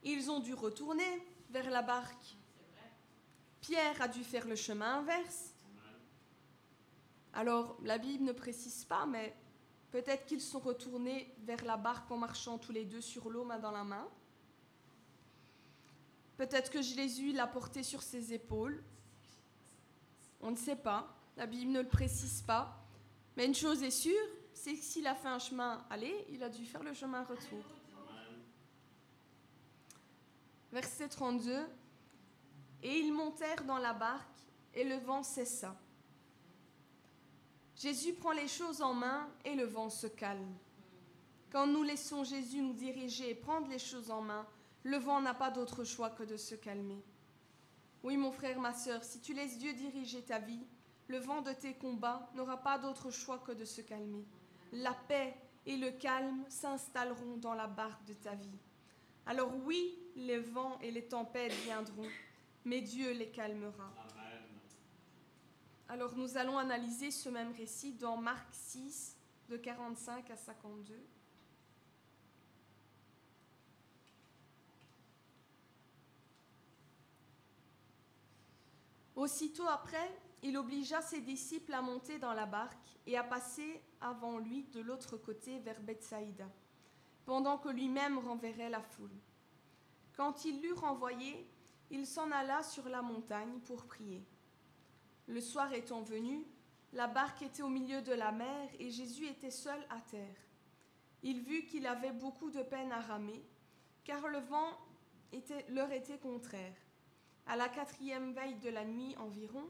ils ont dû retourner vers la barque. Pierre a dû faire le chemin inverse. Alors, la Bible ne précise pas, mais peut-être qu'ils sont retournés vers la barque en marchant tous les deux sur l'eau, main dans la main. Peut-être que Jésus l'a porté sur ses épaules. On ne sait pas. La Bible ne le précise pas. Mais une chose est sûre, c'est que s'il a fait un chemin aller, il a dû faire le chemin retour. Verset 32. Et ils montèrent dans la barque, et le vent cessa. Jésus prend les choses en main, et le vent se calme. Quand nous laissons Jésus nous diriger et prendre les choses en main, le vent n'a pas d'autre choix que de se calmer. Oui, mon frère, ma sœur, si tu laisses Dieu diriger ta vie, le vent de tes combats n'aura pas d'autre choix que de se calmer. La paix et le calme s'installeront dans la barque de ta vie. Alors oui, les vents et les tempêtes viendront, mais Dieu les calmera. Alors nous allons analyser ce même récit dans Marc 6, de 45 à 52. Aussitôt après, il obligea ses disciples à monter dans la barque et à passer avant lui de l'autre côté vers Bethsaïda, pendant que lui-même renverrait la foule. Quand il l'eut renvoyé, il s'en alla sur la montagne pour prier. Le soir étant venu, la barque était au milieu de la mer et Jésus était seul à terre. Il vit qu'il avait beaucoup de peine à ramer, car le vent leur était contraire. À la quatrième veille de la nuit environ,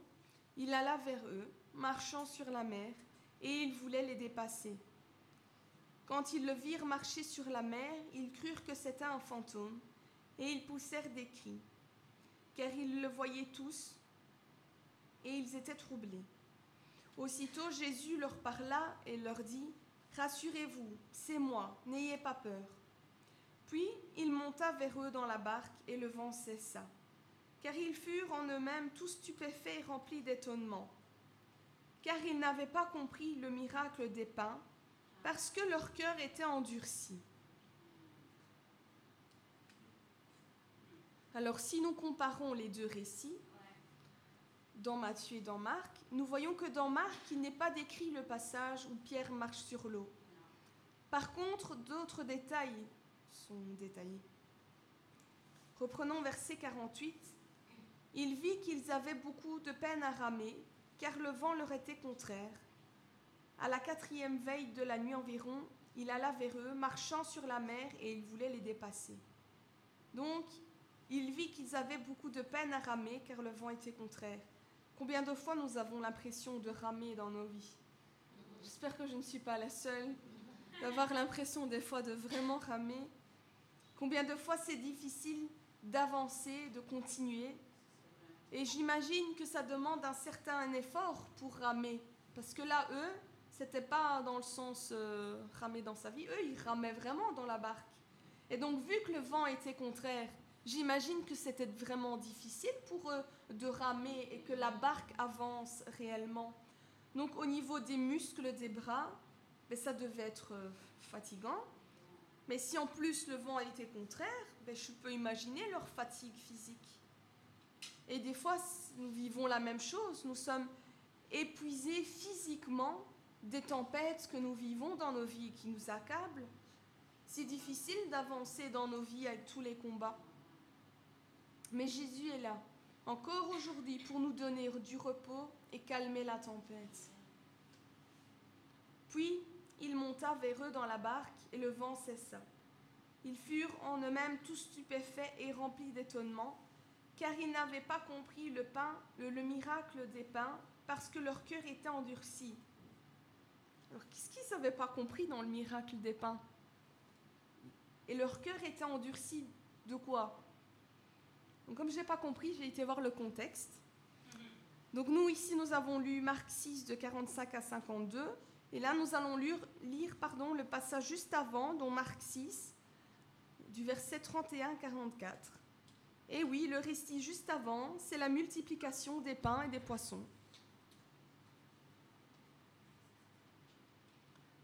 il alla vers eux, marchant sur la mer, et il voulait les dépasser. Quand ils le virent marcher sur la mer, ils crurent que c'était un fantôme, et ils poussèrent des cris, car ils le voyaient tous, et ils étaient troublés. Aussitôt Jésus leur parla et leur dit, Rassurez-vous, c'est moi, n'ayez pas peur. Puis il monta vers eux dans la barque, et le vent cessa car ils furent en eux-mêmes tous stupéfaits et remplis d'étonnement, car ils n'avaient pas compris le miracle des pains, parce que leur cœur était endurci. Alors si nous comparons les deux récits, dans Matthieu et dans Marc, nous voyons que dans Marc, il n'est pas décrit le passage où Pierre marche sur l'eau. Par contre, d'autres détails sont détaillés. Reprenons verset 48. Il vit qu'ils avaient beaucoup de peine à ramer, car le vent leur était contraire. À la quatrième veille de la nuit environ, il alla vers eux, marchant sur la mer, et il voulait les dépasser. Donc, il vit qu'ils avaient beaucoup de peine à ramer, car le vent était contraire. Combien de fois nous avons l'impression de ramer dans nos vies? J'espère que je ne suis pas la seule d'avoir l'impression des fois de vraiment ramer. Combien de fois c'est difficile d'avancer, de continuer, et j'imagine que ça demande un certain effort pour ramer. Parce que là, eux, c'était pas dans le sens euh, ramer dans sa vie. Eux, ils ramaient vraiment dans la barque. Et donc, vu que le vent était contraire, j'imagine que c'était vraiment difficile pour eux de ramer et que la barque avance réellement. Donc, au niveau des muscles des bras, ben, ça devait être euh, fatigant. Mais si en plus le vent était contraire, ben, je peux imaginer leur fatigue physique. Et des fois, nous vivons la même chose. Nous sommes épuisés physiquement des tempêtes que nous vivons dans nos vies qui nous accablent. C'est difficile d'avancer dans nos vies avec tous les combats. Mais Jésus est là, encore aujourd'hui, pour nous donner du repos et calmer la tempête. Puis, il monta vers eux dans la barque et le vent cessa. Ils furent en eux-mêmes tous stupéfaits et remplis d'étonnement car ils n'avaient pas compris le miracle des pains, parce que leur cœur était endurci. Alors qu'est-ce qu'ils n'avaient pas compris dans le miracle des pains? Et leur cœur était endurci de quoi? Donc comme je n'ai pas compris, j'ai été voir le contexte. Donc nous ici, nous avons lu Marc 6 de 45 à 52. Et là, nous allons lire, lire pardon, le passage juste avant, dont Marc 6, du verset 31 à 44. Et oui, le récit juste avant, c'est la multiplication des pains et des poissons.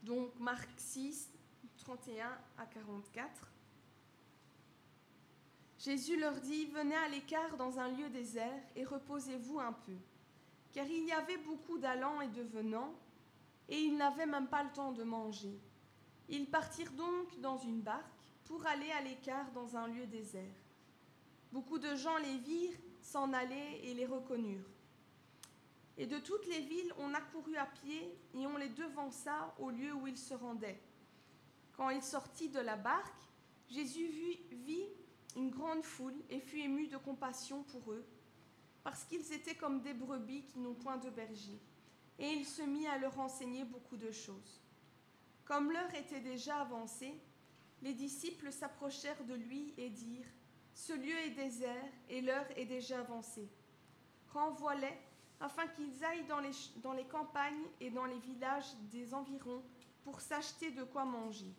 Donc Marc 6, 31 à 44. Jésus leur dit, venez à l'écart dans un lieu désert et reposez-vous un peu, car il y avait beaucoup d'allants et de venants, et ils n'avaient même pas le temps de manger. Ils partirent donc dans une barque pour aller à l'écart dans un lieu désert. Beaucoup de gens les virent s'en aller et les reconnurent. Et de toutes les villes, on accourut à pied et on les devança au lieu où ils se rendaient. Quand il sortit de la barque, Jésus vit une grande foule et fut ému de compassion pour eux, parce qu'ils étaient comme des brebis qui n'ont point de berger. Et il se mit à leur enseigner beaucoup de choses. Comme l'heure était déjà avancée, les disciples s'approchèrent de lui et dirent ce lieu est désert et l'heure est déjà avancée. Renvoie-les afin qu'ils aillent dans les, campagnes et dans les villages des environs pour s'acheter de quoi manger.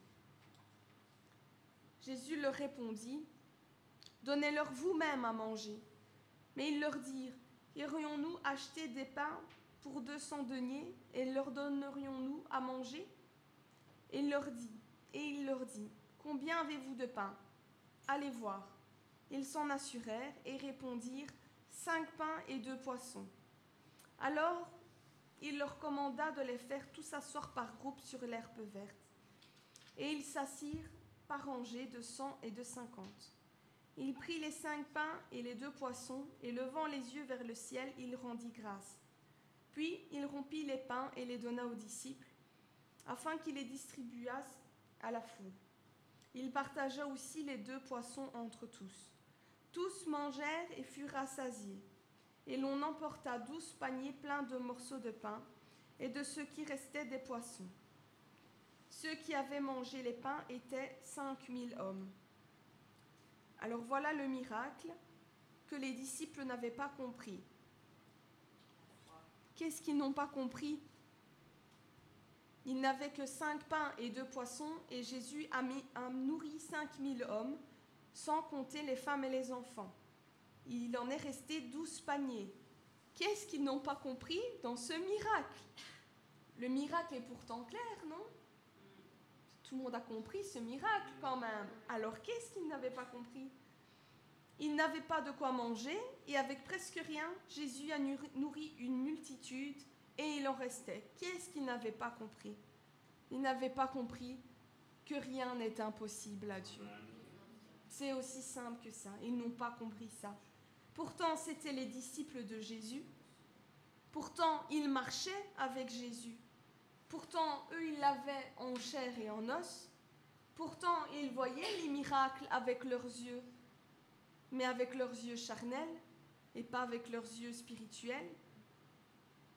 Jésus leur répondit, Donnez-leur vous-même à manger. Mais ils leur dirent, Irions-nous acheter des pains pour deux cents deniers et leur donnerions-nous à manger? Et il leur dit, et il leur dit, Combien avez-vous de pain? Allez voir. Ils s'en assurèrent et répondirent cinq pains et deux poissons. Alors il leur commanda de les faire tous asseoir par groupe sur l'herbe verte. Et ils s'assirent par rangées de cent et de cinquante. Il prit les cinq pains et les deux poissons, et levant les yeux vers le ciel, il rendit grâce. Puis il rompit les pains et les donna aux disciples, afin qu'ils les distribuassent à la foule. Il partagea aussi les deux poissons entre tous. Tous mangèrent et furent rassasiés. Et l'on emporta douze paniers pleins de morceaux de pain et de ce qui restait des poissons. Ceux qui avaient mangé les pains étaient cinq mille hommes. Alors voilà le miracle que les disciples n'avaient pas compris. Qu'est-ce qu'ils n'ont pas compris? Ils n'avaient que cinq pains et deux poissons et Jésus a, nourri cinq mille hommes, sans compter les femmes et les enfants. Il en est resté douze paniers. Qu'est-ce qu'ils n'ont pas compris dans ce miracle? Le miracle est pourtant clair, non? Tout le monde a compris ce miracle quand même. Alors qu'est-ce qu'ils n'avaient pas compris? Ils n'avaient pas de quoi manger et avec presque rien, Jésus a nourri une multitude et il en restait. Qu'est-ce qu'ils n'avaient pas compris? Ils n'avaient pas compris que rien n'est impossible à Dieu. C'est aussi simple que ça. Ils n'ont pas compris ça. Pourtant, c'étaient les disciples de Jésus. Pourtant, ils marchaient avec Jésus. Pourtant, eux, ils l'avaient en chair et en os. Pourtant, ils voyaient les miracles avec leurs yeux, mais avec leurs yeux charnels et pas avec leurs yeux spirituels.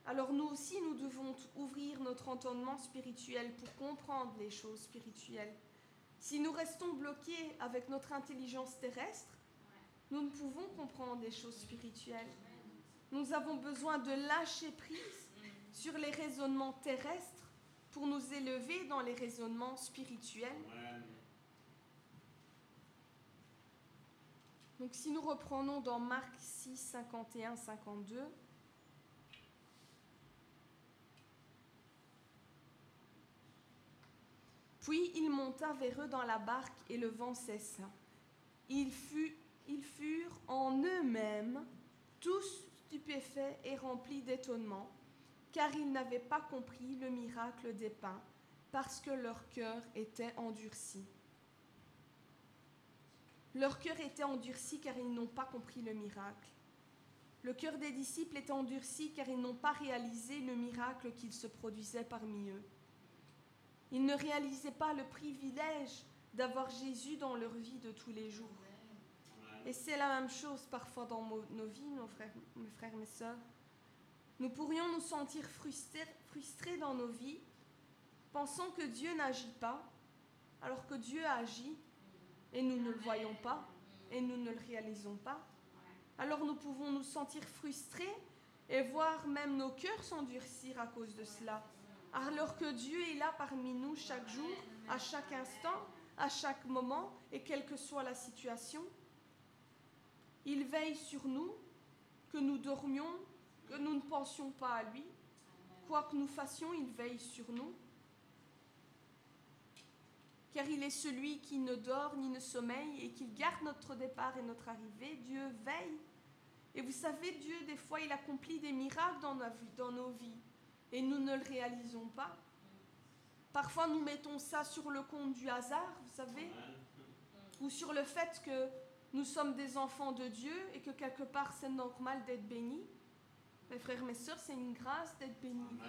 Alors nous aussi, nous devons ouvrir notre entendement spirituel pour comprendre les choses spirituelles. Si nous restons bloqués avec notre intelligence terrestre, nous ne pouvons comprendre les choses spirituelles. Nous avons besoin de lâcher prise sur les raisonnements terrestres pour nous élever dans les raisonnements spirituels. Donc si nous reprenons dans Marc 6, 51, 52, Puis il monta vers eux dans la barque et le vent cessa. Ils furent en eux-mêmes tous stupéfaits et remplis d'étonnement, car ils n'avaient pas compris le miracle des pains, parce que leur cœur était endurci. Leur cœur était endurci car ils n'ont pas compris le miracle. Le cœur des disciples était endurci car ils n'ont pas réalisé le miracle qu'il se produisait parmi eux. Ils ne réalisaient pas le privilège d'avoir Jésus dans leur vie de tous les jours. Et c'est la même chose parfois dans nos vies, frères, mes frères, mes sœurs. Nous pourrions nous sentir frustrés, frustrés dans nos vies, pensant que Dieu n'agit pas, alors que Dieu agit et nous ne le voyons pas et nous ne le réalisons pas. Alors nous pouvons nous sentir frustrés et voir même nos cœurs s'endurcir à cause de cela. Alors que Dieu est là parmi nous chaque jour, à chaque instant, à chaque moment, et quelle que soit la situation. Il veille sur nous, que nous dormions, que nous ne pensions pas à lui. Quoi que nous fassions, il veille sur nous. Car il est celui qui ne dort ni ne sommeille et qui garde notre départ et notre arrivée. Dieu veille. Et vous savez, Dieu, des fois, il accomplit des miracles dans nos, vies, et nous ne le réalisons pas. Parfois, nous mettons ça sur le compte du hasard, vous savez, ou sur le fait que nous sommes des enfants de Dieu et que quelque part c'est normal d'être béni. Mes frères, mes sœurs, c'est une grâce d'être béni.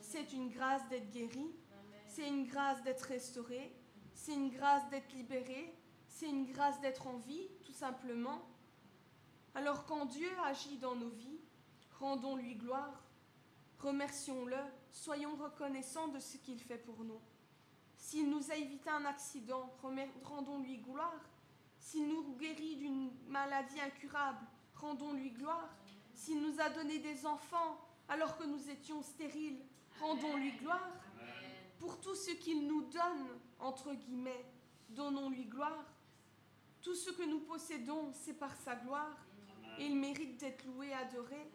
C'est une grâce d'être guéri. C'est une grâce d'être restauré. C'est une grâce d'être libéré. C'est une grâce d'être en vie, tout simplement. Alors quand Dieu agit dans nos vies, rendons-lui gloire. Remercions-le. Soyons reconnaissants de ce qu'il fait pour nous. S'il nous a évité un accident, rendons-lui gloire. S'il nous guérit d'une maladie incurable, rendons-lui gloire. S'il nous a donné des enfants alors que nous étions stériles, rendons-lui gloire. Pour tout ce qu'il nous donne, entre guillemets, donnons-lui gloire. Tout ce que nous possédons, c'est par sa gloire. Et il mérite d'être loué, adoré.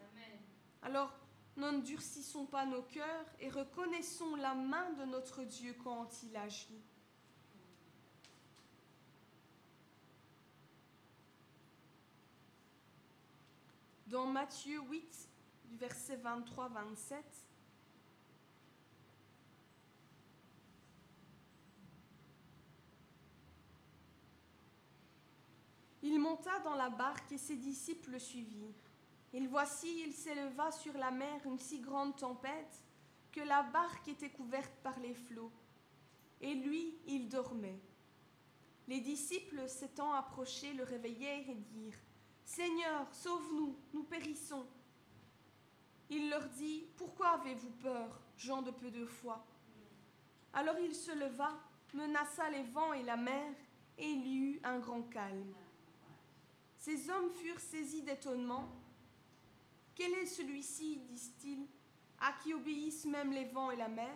Alors, n'endurcissons pas nos cœurs et reconnaissons la main de notre Dieu quand il agit. Dans Matthieu 8, du verset 23-27, Il monta dans la barque et ses disciples le suivirent. Et voici, il s'éleva sur la mer une si grande tempête que la barque était couverte par les flots. Et lui, il dormait. Les disciples s'étant approchés le réveillèrent et dirent Seigneur, sauve-nous, nous périssons. Il leur dit Pourquoi avez-vous peur, gens de peu de foi? Alors il se leva, menaça les vents et la mer, et il y eut un grand calme. Ces hommes furent saisis d'étonnement. Quel est celui-ci, disent-ils, à qui obéissent même les vents et la mer?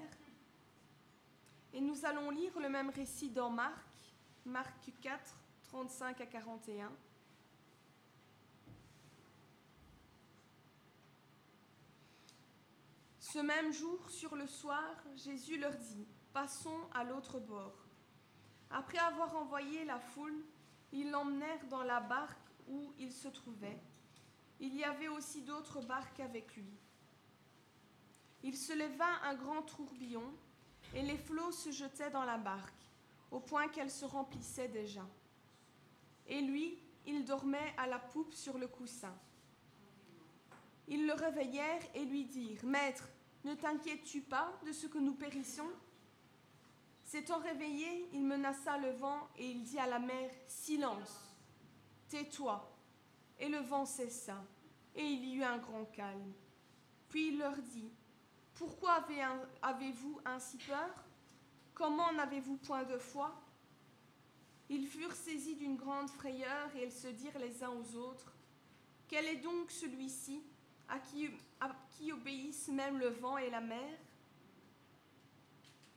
Et nous allons lire le même récit dans Marc, Marc 4, 35 à 41. Ce même jour, sur le soir, Jésus leur dit, Passons à l'autre bord. Après avoir envoyé la foule, ils l'emmenèrent dans la barque où il se trouvait. Il y avait aussi d'autres barques avec lui. Il se leva un grand tourbillon, et les flots se jetaient dans la barque, au point qu'elle se remplissait déjà. Et lui, il dormait à la poupe sur le coussin. Ils le réveillèrent et lui dirent, Maître, ne t'inquiètes-tu pas de ce que nous périssons S'étant réveillé, il menaça le vent et il dit à la mer, Silence, tais-toi. Et le vent cessa, et il y eut un grand calme. Puis il leur dit, Pourquoi avez-vous ainsi peur? Comment n'avez-vous point de foi? Ils furent saisis d'une grande frayeur et ils se dirent les uns aux autres, Quel est donc celui-ci à qui, à qui obéissent même le vent et la mer?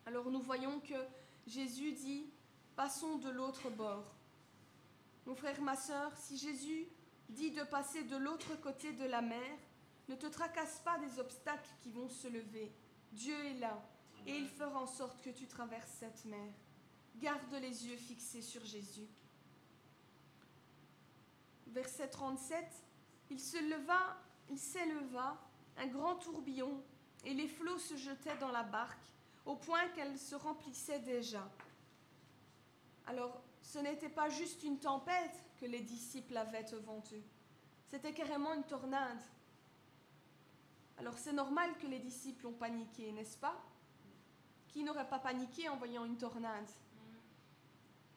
Alors nous voyons que Jésus dit, Passons de l'autre bord. Mon frère, ma sœur, si Jésus dit de passer de l'autre côté de la mer, ne te tracasse pas des obstacles qui vont se lever. Dieu est là et il fera en sorte que tu traverses cette mer. Garde les yeux fixés sur Jésus. Verset 37, il se leva, il s'éleva, un grand tourbillon, et les flots se jetaient dans la barque, au point qu'elle se remplissait déjà. Alors, ce n'était pas juste une tempête les disciples avaient devant eux, c'était carrément une tornade. Alors c'est normal que les disciples ont paniqué, n'est-ce pas? Qui n'aurait pas paniqué en voyant une tornade?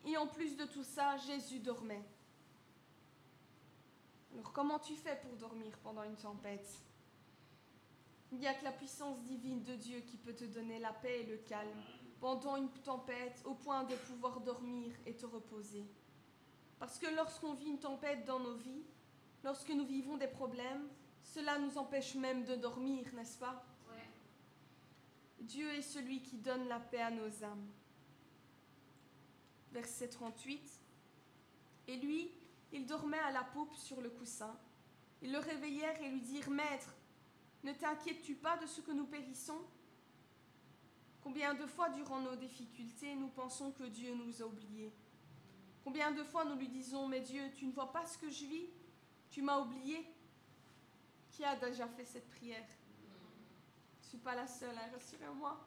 Et en plus de tout ça, Jésus dormait. Alors comment tu fais pour dormir pendant une tempête? Il n'y a que la puissance divine de Dieu qui peut te donner la paix et le calme pendant une tempête au point de pouvoir dormir et te reposer. Parce que lorsqu'on vit une tempête dans nos vies, lorsque nous vivons des problèmes, cela nous empêche même de dormir, n'est-ce pas? Dieu est celui qui donne la paix à nos âmes. Verset 38. Et lui, il dormait à la poupe sur le coussin. Ils le réveillèrent et lui dirent, Maître, ne t'inquiètes-tu pas de ce que nous périssons? Combien de fois durant nos difficultés nous pensons que Dieu nous a oubliés Combien de fois nous lui disons, mais Dieu, tu ne vois pas ce que je vis? Tu m'as oublié Qui a déjà fait cette prière? Je ne suis pas la seule, hein, rassurez-moi.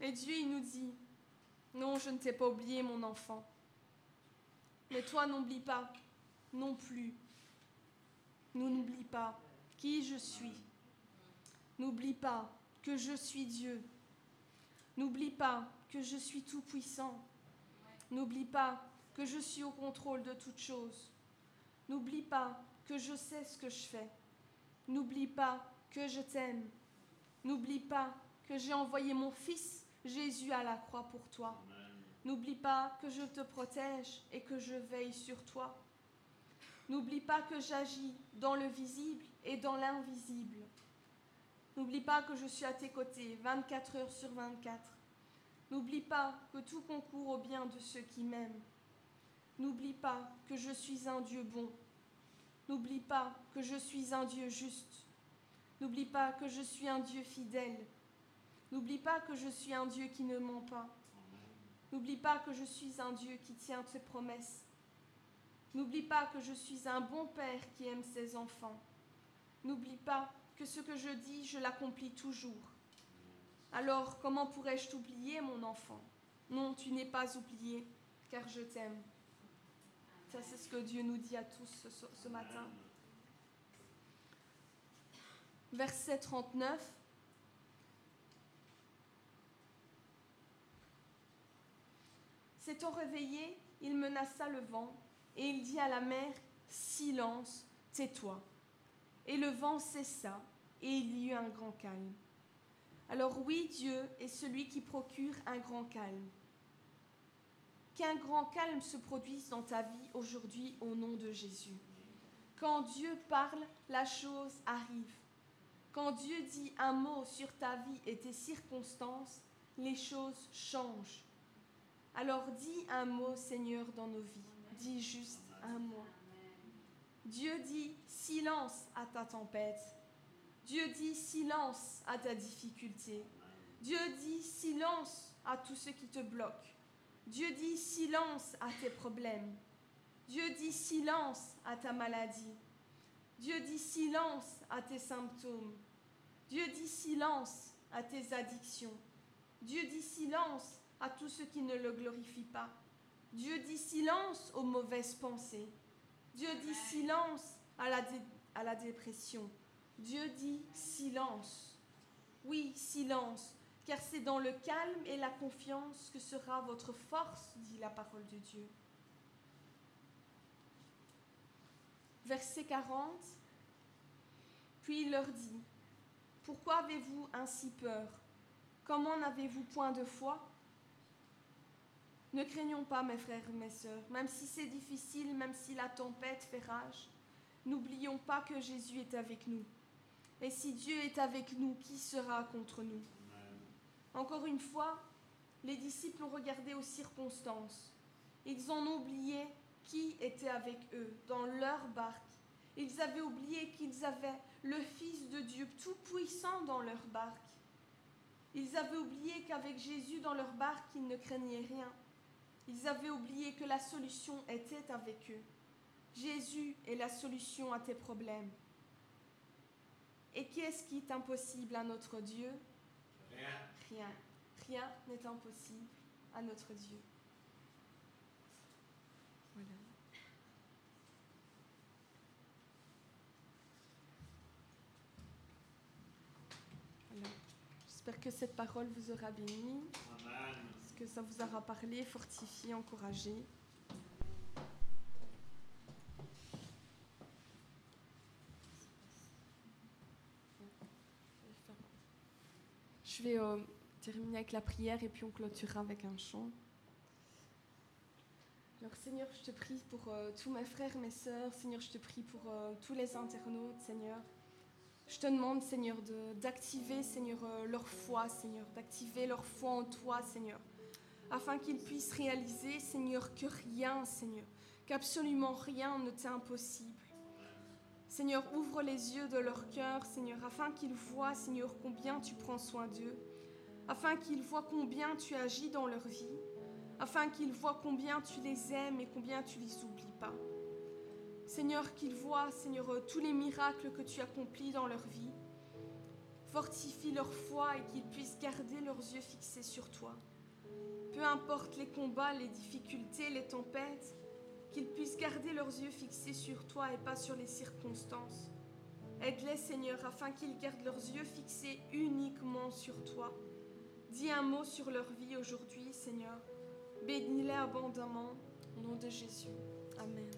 Et Dieu, il nous dit, non, je ne t'ai pas oublié, mon enfant. Mais toi, n'oublie pas non plus. Nous n'oublie pas qui je suis. N'oublie pas que je suis Dieu. N'oublie pas que je suis tout-puissant. N'oublie pas que je suis au contrôle de toutes choses. N'oublie pas que je sais ce que je fais. N'oublie pas que je t'aime. N'oublie pas que j'ai envoyé mon Fils Jésus à la croix pour toi. N'oublie pas que je te protège et que je veille sur toi. N'oublie pas que j'agis dans le visible et dans l'invisible. N'oublie pas que je suis à tes côtés 24 heures sur 24. N'oublie pas que tout concourt au bien de ceux qui m'aiment. N'oublie pas que je suis un Dieu bon. N'oublie pas que je suis un Dieu juste. N'oublie pas que je suis un Dieu fidèle. N'oublie pas que je suis un Dieu qui ne ment pas. N'oublie pas que je suis un Dieu qui tient ses promesses. N'oublie pas que je suis un bon père qui aime ses enfants. N'oublie pas que ce que je dis, je l'accomplis toujours. Alors, comment pourrais-je t'oublier, mon enfant? Non, tu n'es pas oublié, car je t'aime. Ça, c'est ce que Dieu nous dit à tous ce, matin. Verset 39. S'étant réveillé, il menaça le vent et il dit à la mer Silence, tais-toi. Et le vent cessa et il y eut un grand calme. Alors oui, Dieu est celui qui procure un grand calme. Qu'un grand calme se produise dans ta vie aujourd'hui au nom de Jésus. Quand Dieu parle, la chose arrive. Quand Dieu dit un mot sur ta vie et tes circonstances, les choses changent. Alors dis un mot, Seigneur, dans nos vies. Dis juste un mot. Dieu dit silence à ta tempête. Dieu dit silence à ta difficulté. Dieu dit silence à tout ce qui te bloque. Dieu dit silence à tes problèmes. Dieu dit silence à ta maladie. Dieu dit silence à tes symptômes. Dieu dit silence à tes addictions. Dieu dit silence à tout ce qui ne le glorifie pas. Dieu dit silence aux mauvaises pensées. Dieu dit silence à la, à la dépression. Dieu dit silence. Oui, silence, car c'est dans le calme et la confiance que sera votre force, dit la parole de Dieu. Verset 40. Puis il leur dit, Pourquoi avez-vous ainsi peur? Comment n'avez-vous point de foi? Ne craignons pas, mes frères et mes sœurs, même si c'est difficile, même si la tempête fait rage, n'oublions pas que Jésus est avec nous. Et si Dieu est avec nous, qui sera contre nous? Encore une fois, les disciples ont regardé aux circonstances. Ils ont oublié qui était avec eux dans leur barque. Ils avaient oublié qu'ils avaient le Fils de Dieu tout-puissant dans leur barque. Ils avaient oublié qu'avec Jésus dans leur barque, ils ne craignaient rien. Ils avaient oublié que la solution était avec eux. Jésus est la solution à tes problèmes. Et qu'est-ce qui est impossible à notre Dieu? Rien. Rien. Rien n'est impossible à notre Dieu. Voilà. Voilà. J'espère que cette parole vous aura béni, Amen. que ça vous aura parlé, fortifié, encouragé. Je euh, terminer avec la prière et puis on clôturera avec un chant. Alors Seigneur, je te prie pour euh, tous mes frères, mes sœurs. Seigneur, je te prie pour euh, tous les internautes, Seigneur. Je te demande, Seigneur, d'activer, Seigneur, leur foi, Seigneur, d'activer leur foi en toi, Seigneur, afin qu'ils puissent réaliser, Seigneur, que rien, Seigneur, qu'absolument rien ne t'est impossible. Seigneur, ouvre les yeux de leur cœur, Seigneur, afin qu'ils voient, Seigneur, combien tu prends soin d'eux, afin qu'ils voient combien tu agis dans leur vie, afin qu'ils voient combien tu les aimes et combien tu les oublies pas. Seigneur, qu'ils voient, Seigneur, tous les miracles que tu accomplis dans leur vie. Fortifie leur foi et qu'ils puissent garder leurs yeux fixés sur toi. Peu importe les combats, les difficultés, les tempêtes, qu'ils puissent garder leurs yeux fixés sur toi et pas sur les circonstances. Aide-les, Seigneur, afin qu'ils gardent leurs yeux fixés uniquement sur toi. Dis un mot sur leur vie aujourd'hui, Seigneur. Bénis-les abondamment. Au nom de Jésus. Amen.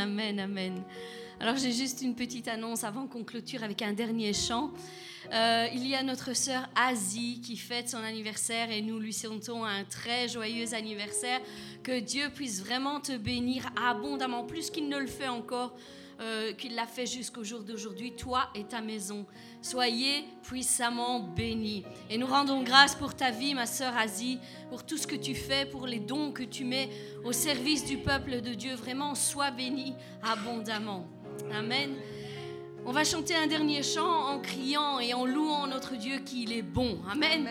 Amen, amen. Alors j'ai juste une petite annonce avant qu'on clôture avec un dernier chant. Euh, il y a notre sœur Asie qui fête son anniversaire et nous lui souhaitons un très joyeux anniversaire. Que Dieu puisse vraiment te bénir abondamment, plus qu'il ne le fait encore, qu'il l'a fait jusqu'au jour d'aujourd'hui, toi et ta maison. Soyez puissamment bénis. Et nous rendons grâce pour ta vie, ma sœur Asie, pour tout ce que tu fais, pour les dons que tu mets au service du peuple de Dieu. Vraiment, sois béni abondamment. Amen. On va chanter un dernier chant en criant et en louant notre Dieu qu'il est bon. Amen.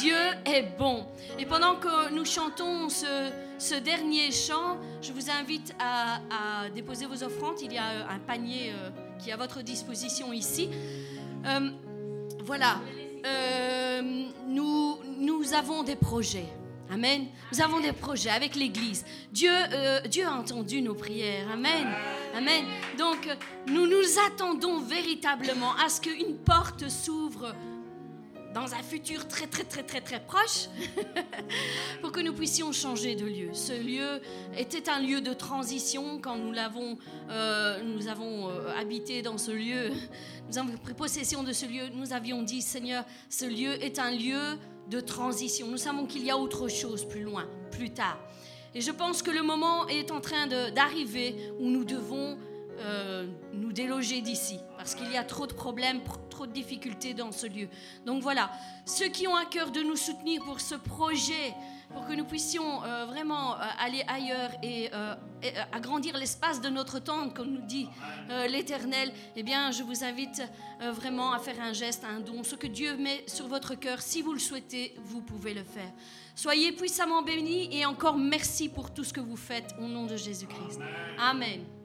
Dieu est bon. Et pendant que nous chantons ce, ce dernier chant, je vous invite à, déposer vos offrandes. Il y a euh, un panier euh, qui est à votre disposition ici. Euh, voilà. Nous, nous avons des projets. Amen. Nous avons des projets avec l'Église. Dieu, Dieu a entendu nos prières. Amen. Amen. Donc, nous nous attendons véritablement à ce qu'une porte s'ouvre dans un futur très très très très très proche *laughs* pour que nous puissions changer de lieu. Ce lieu était un lieu de transition quand nous l'avons euh, nous avons euh, habité dans ce lieu. *laughs* Nous avons pris possession de ce lieu. Nous avions dit Seigneur, ce lieu est un lieu de transition. Nous savons qu'il y a autre chose plus loin, plus tard. Et je pense que le moment est en train d'arriver où nous devons euh, nous déloger d'ici, parce qu'il y a trop de problèmes, pr- trop de difficultés dans ce lieu. Donc voilà, ceux qui ont à cœur de nous soutenir pour ce projet, pour que nous puissions euh, vraiment euh, aller ailleurs et, euh, et, agrandir l'espace de notre tente, comme nous dit l'Éternel, eh bien, je vous invite vraiment à faire un geste, un don. Ce que Dieu met sur votre cœur, si vous le souhaitez, vous pouvez le faire. Soyez puissamment bénis et encore merci pour tout ce que vous faites au nom de Jésus-Christ. Amen.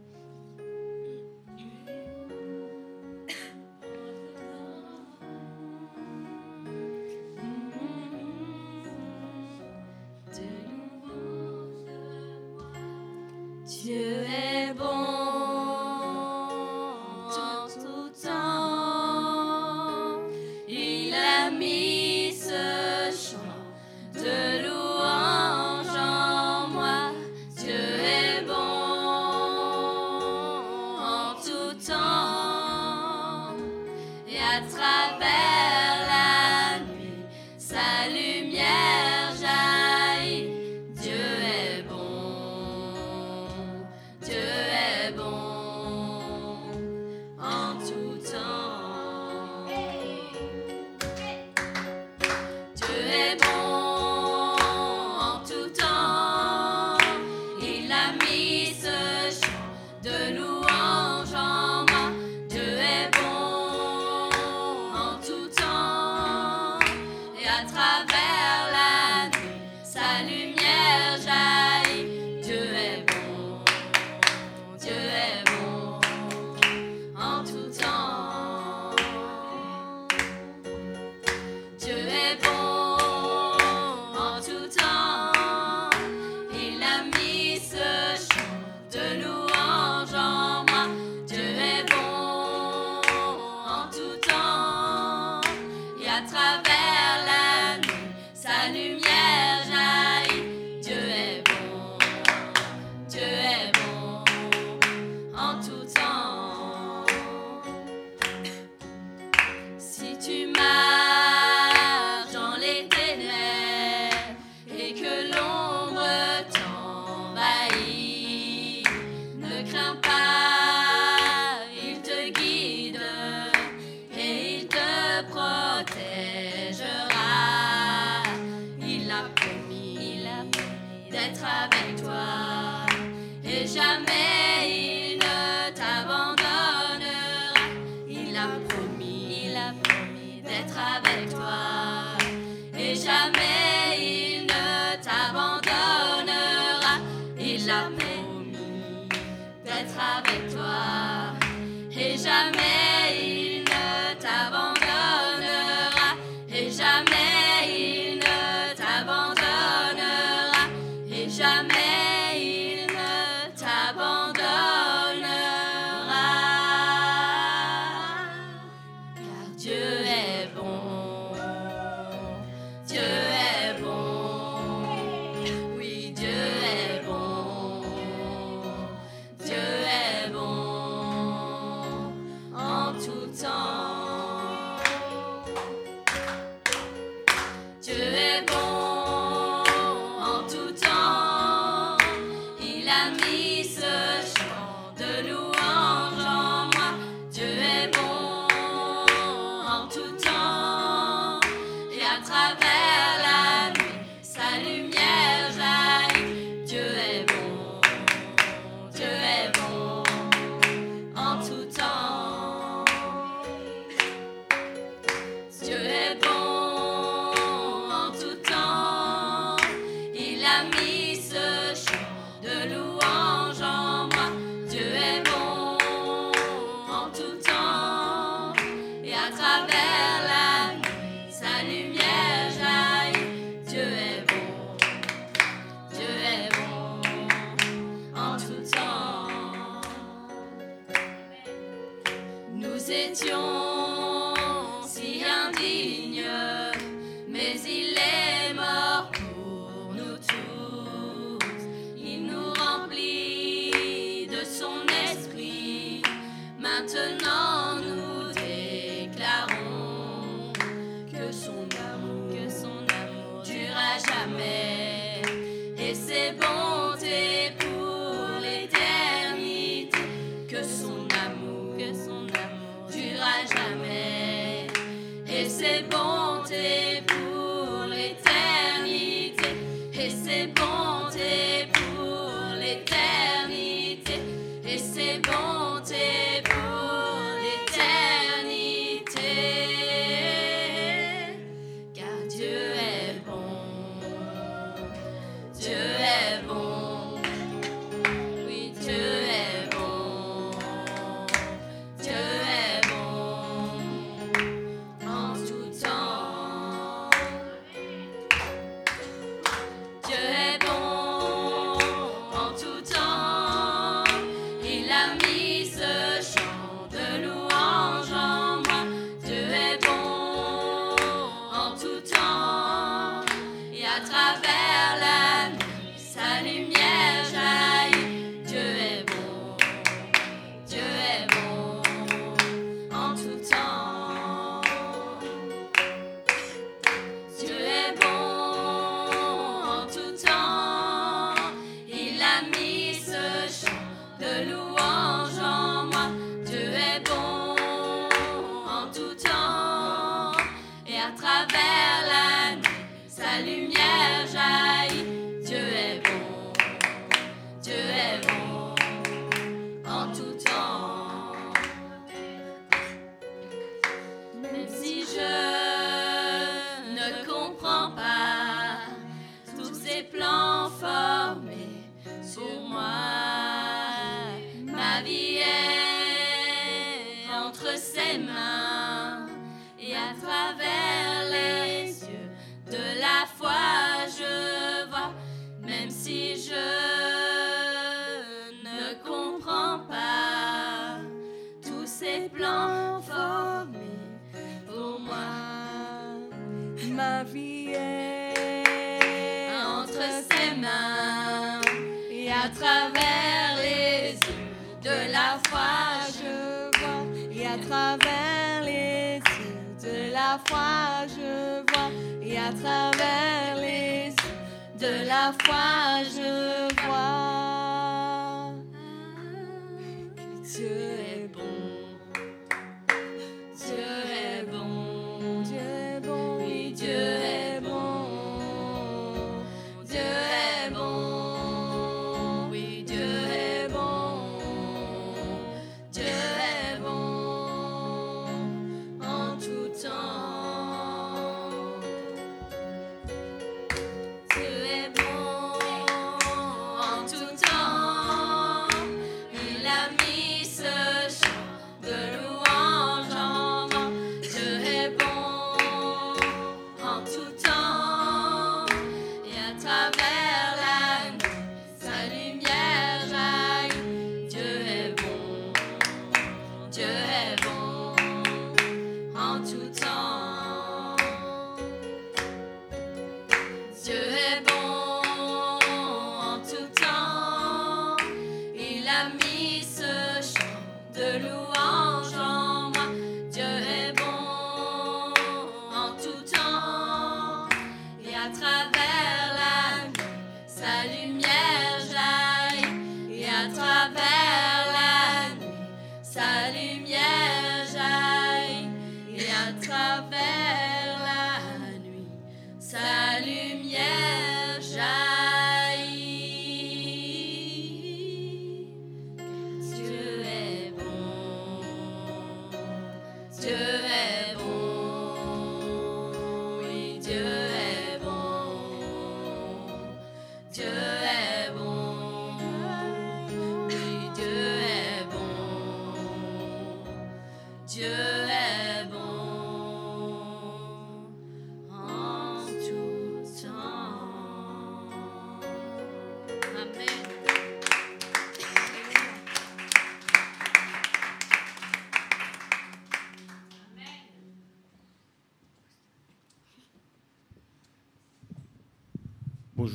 Et à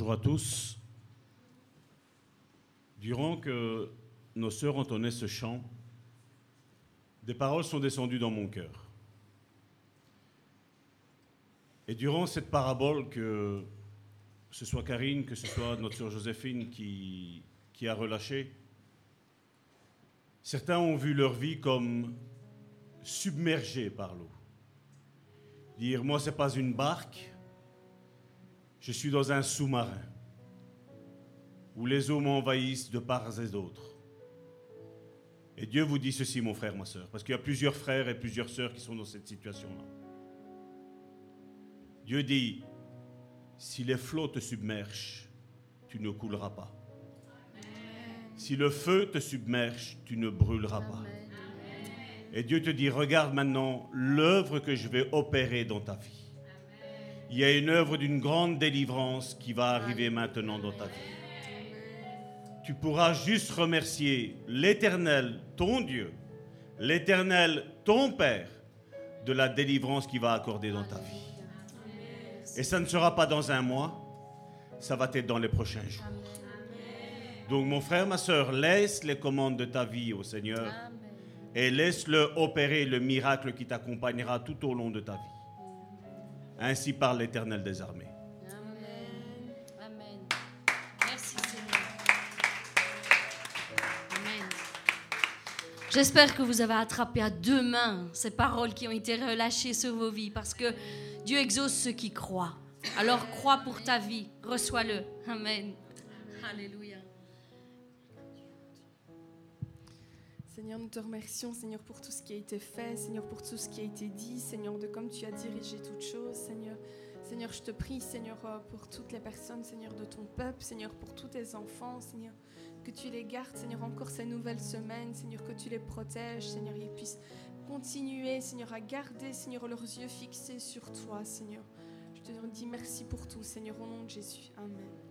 bonjour à tous. Durant que nos sœurs entonnaient ce chant, des paroles sont descendues dans mon cœur. Et durant cette parabole, que ce soit Karine, que ce soit notre sœur Joséphine qui, qui a relâché, certains ont vu leur vie comme submergée par l'eau. Dire, moi, ce n'est pas une barque, je suis dans un sous-marin où les eaux m'envahissent de part et d'autre. Et Dieu vous dit ceci, mon frère, ma soeur, parce qu'il y a plusieurs frères et plusieurs sœurs qui sont dans cette situation-là. Dieu dit, si les flots te submergent, tu ne couleras pas. Si le feu te submerge, tu ne brûleras pas. Et Dieu te dit, regarde maintenant l'œuvre que je vais opérer dans ta vie. Il y a une œuvre d'une grande délivrance qui va arriver maintenant dans ta vie. Tu pourras juste remercier l'Éternel, ton Dieu, l'Éternel, ton Père, de la délivrance qu'il va accorder dans ta vie. Et ça ne sera pas dans un mois, ça va être dans les prochains jours. Donc mon frère, ma soeur, laisse les commandes de ta vie au Seigneur et laisse-le opérer le miracle qui t'accompagnera tout au long de ta vie. Ainsi parle l'Éternel des armées. Amen. Amen. Merci Seigneur. Amen. J'espère que vous avez attrapé à deux mains ces paroles qui ont été relâchées sur vos vies parce que Dieu exauce ceux qui croient. Alors crois pour ta vie, reçois-le. Amen. Alléluia. Seigneur, nous te remercions, Seigneur, pour tout ce qui a été fait, Seigneur, pour tout ce qui a été dit, Seigneur, de comme tu as dirigé toutes choses, Seigneur. Seigneur, je te prie, Seigneur, euh, pour toutes les personnes, Seigneur, de ton peuple, Seigneur, pour tous tes enfants, Seigneur, que tu les gardes, Seigneur, encore ces nouvelles semaines, Seigneur, que tu les protèges, Seigneur, ils puissent continuer, Seigneur, à garder, Seigneur, leurs yeux fixés sur toi, Seigneur. Je te dis merci pour tout, Seigneur, au nom de Jésus. Amen.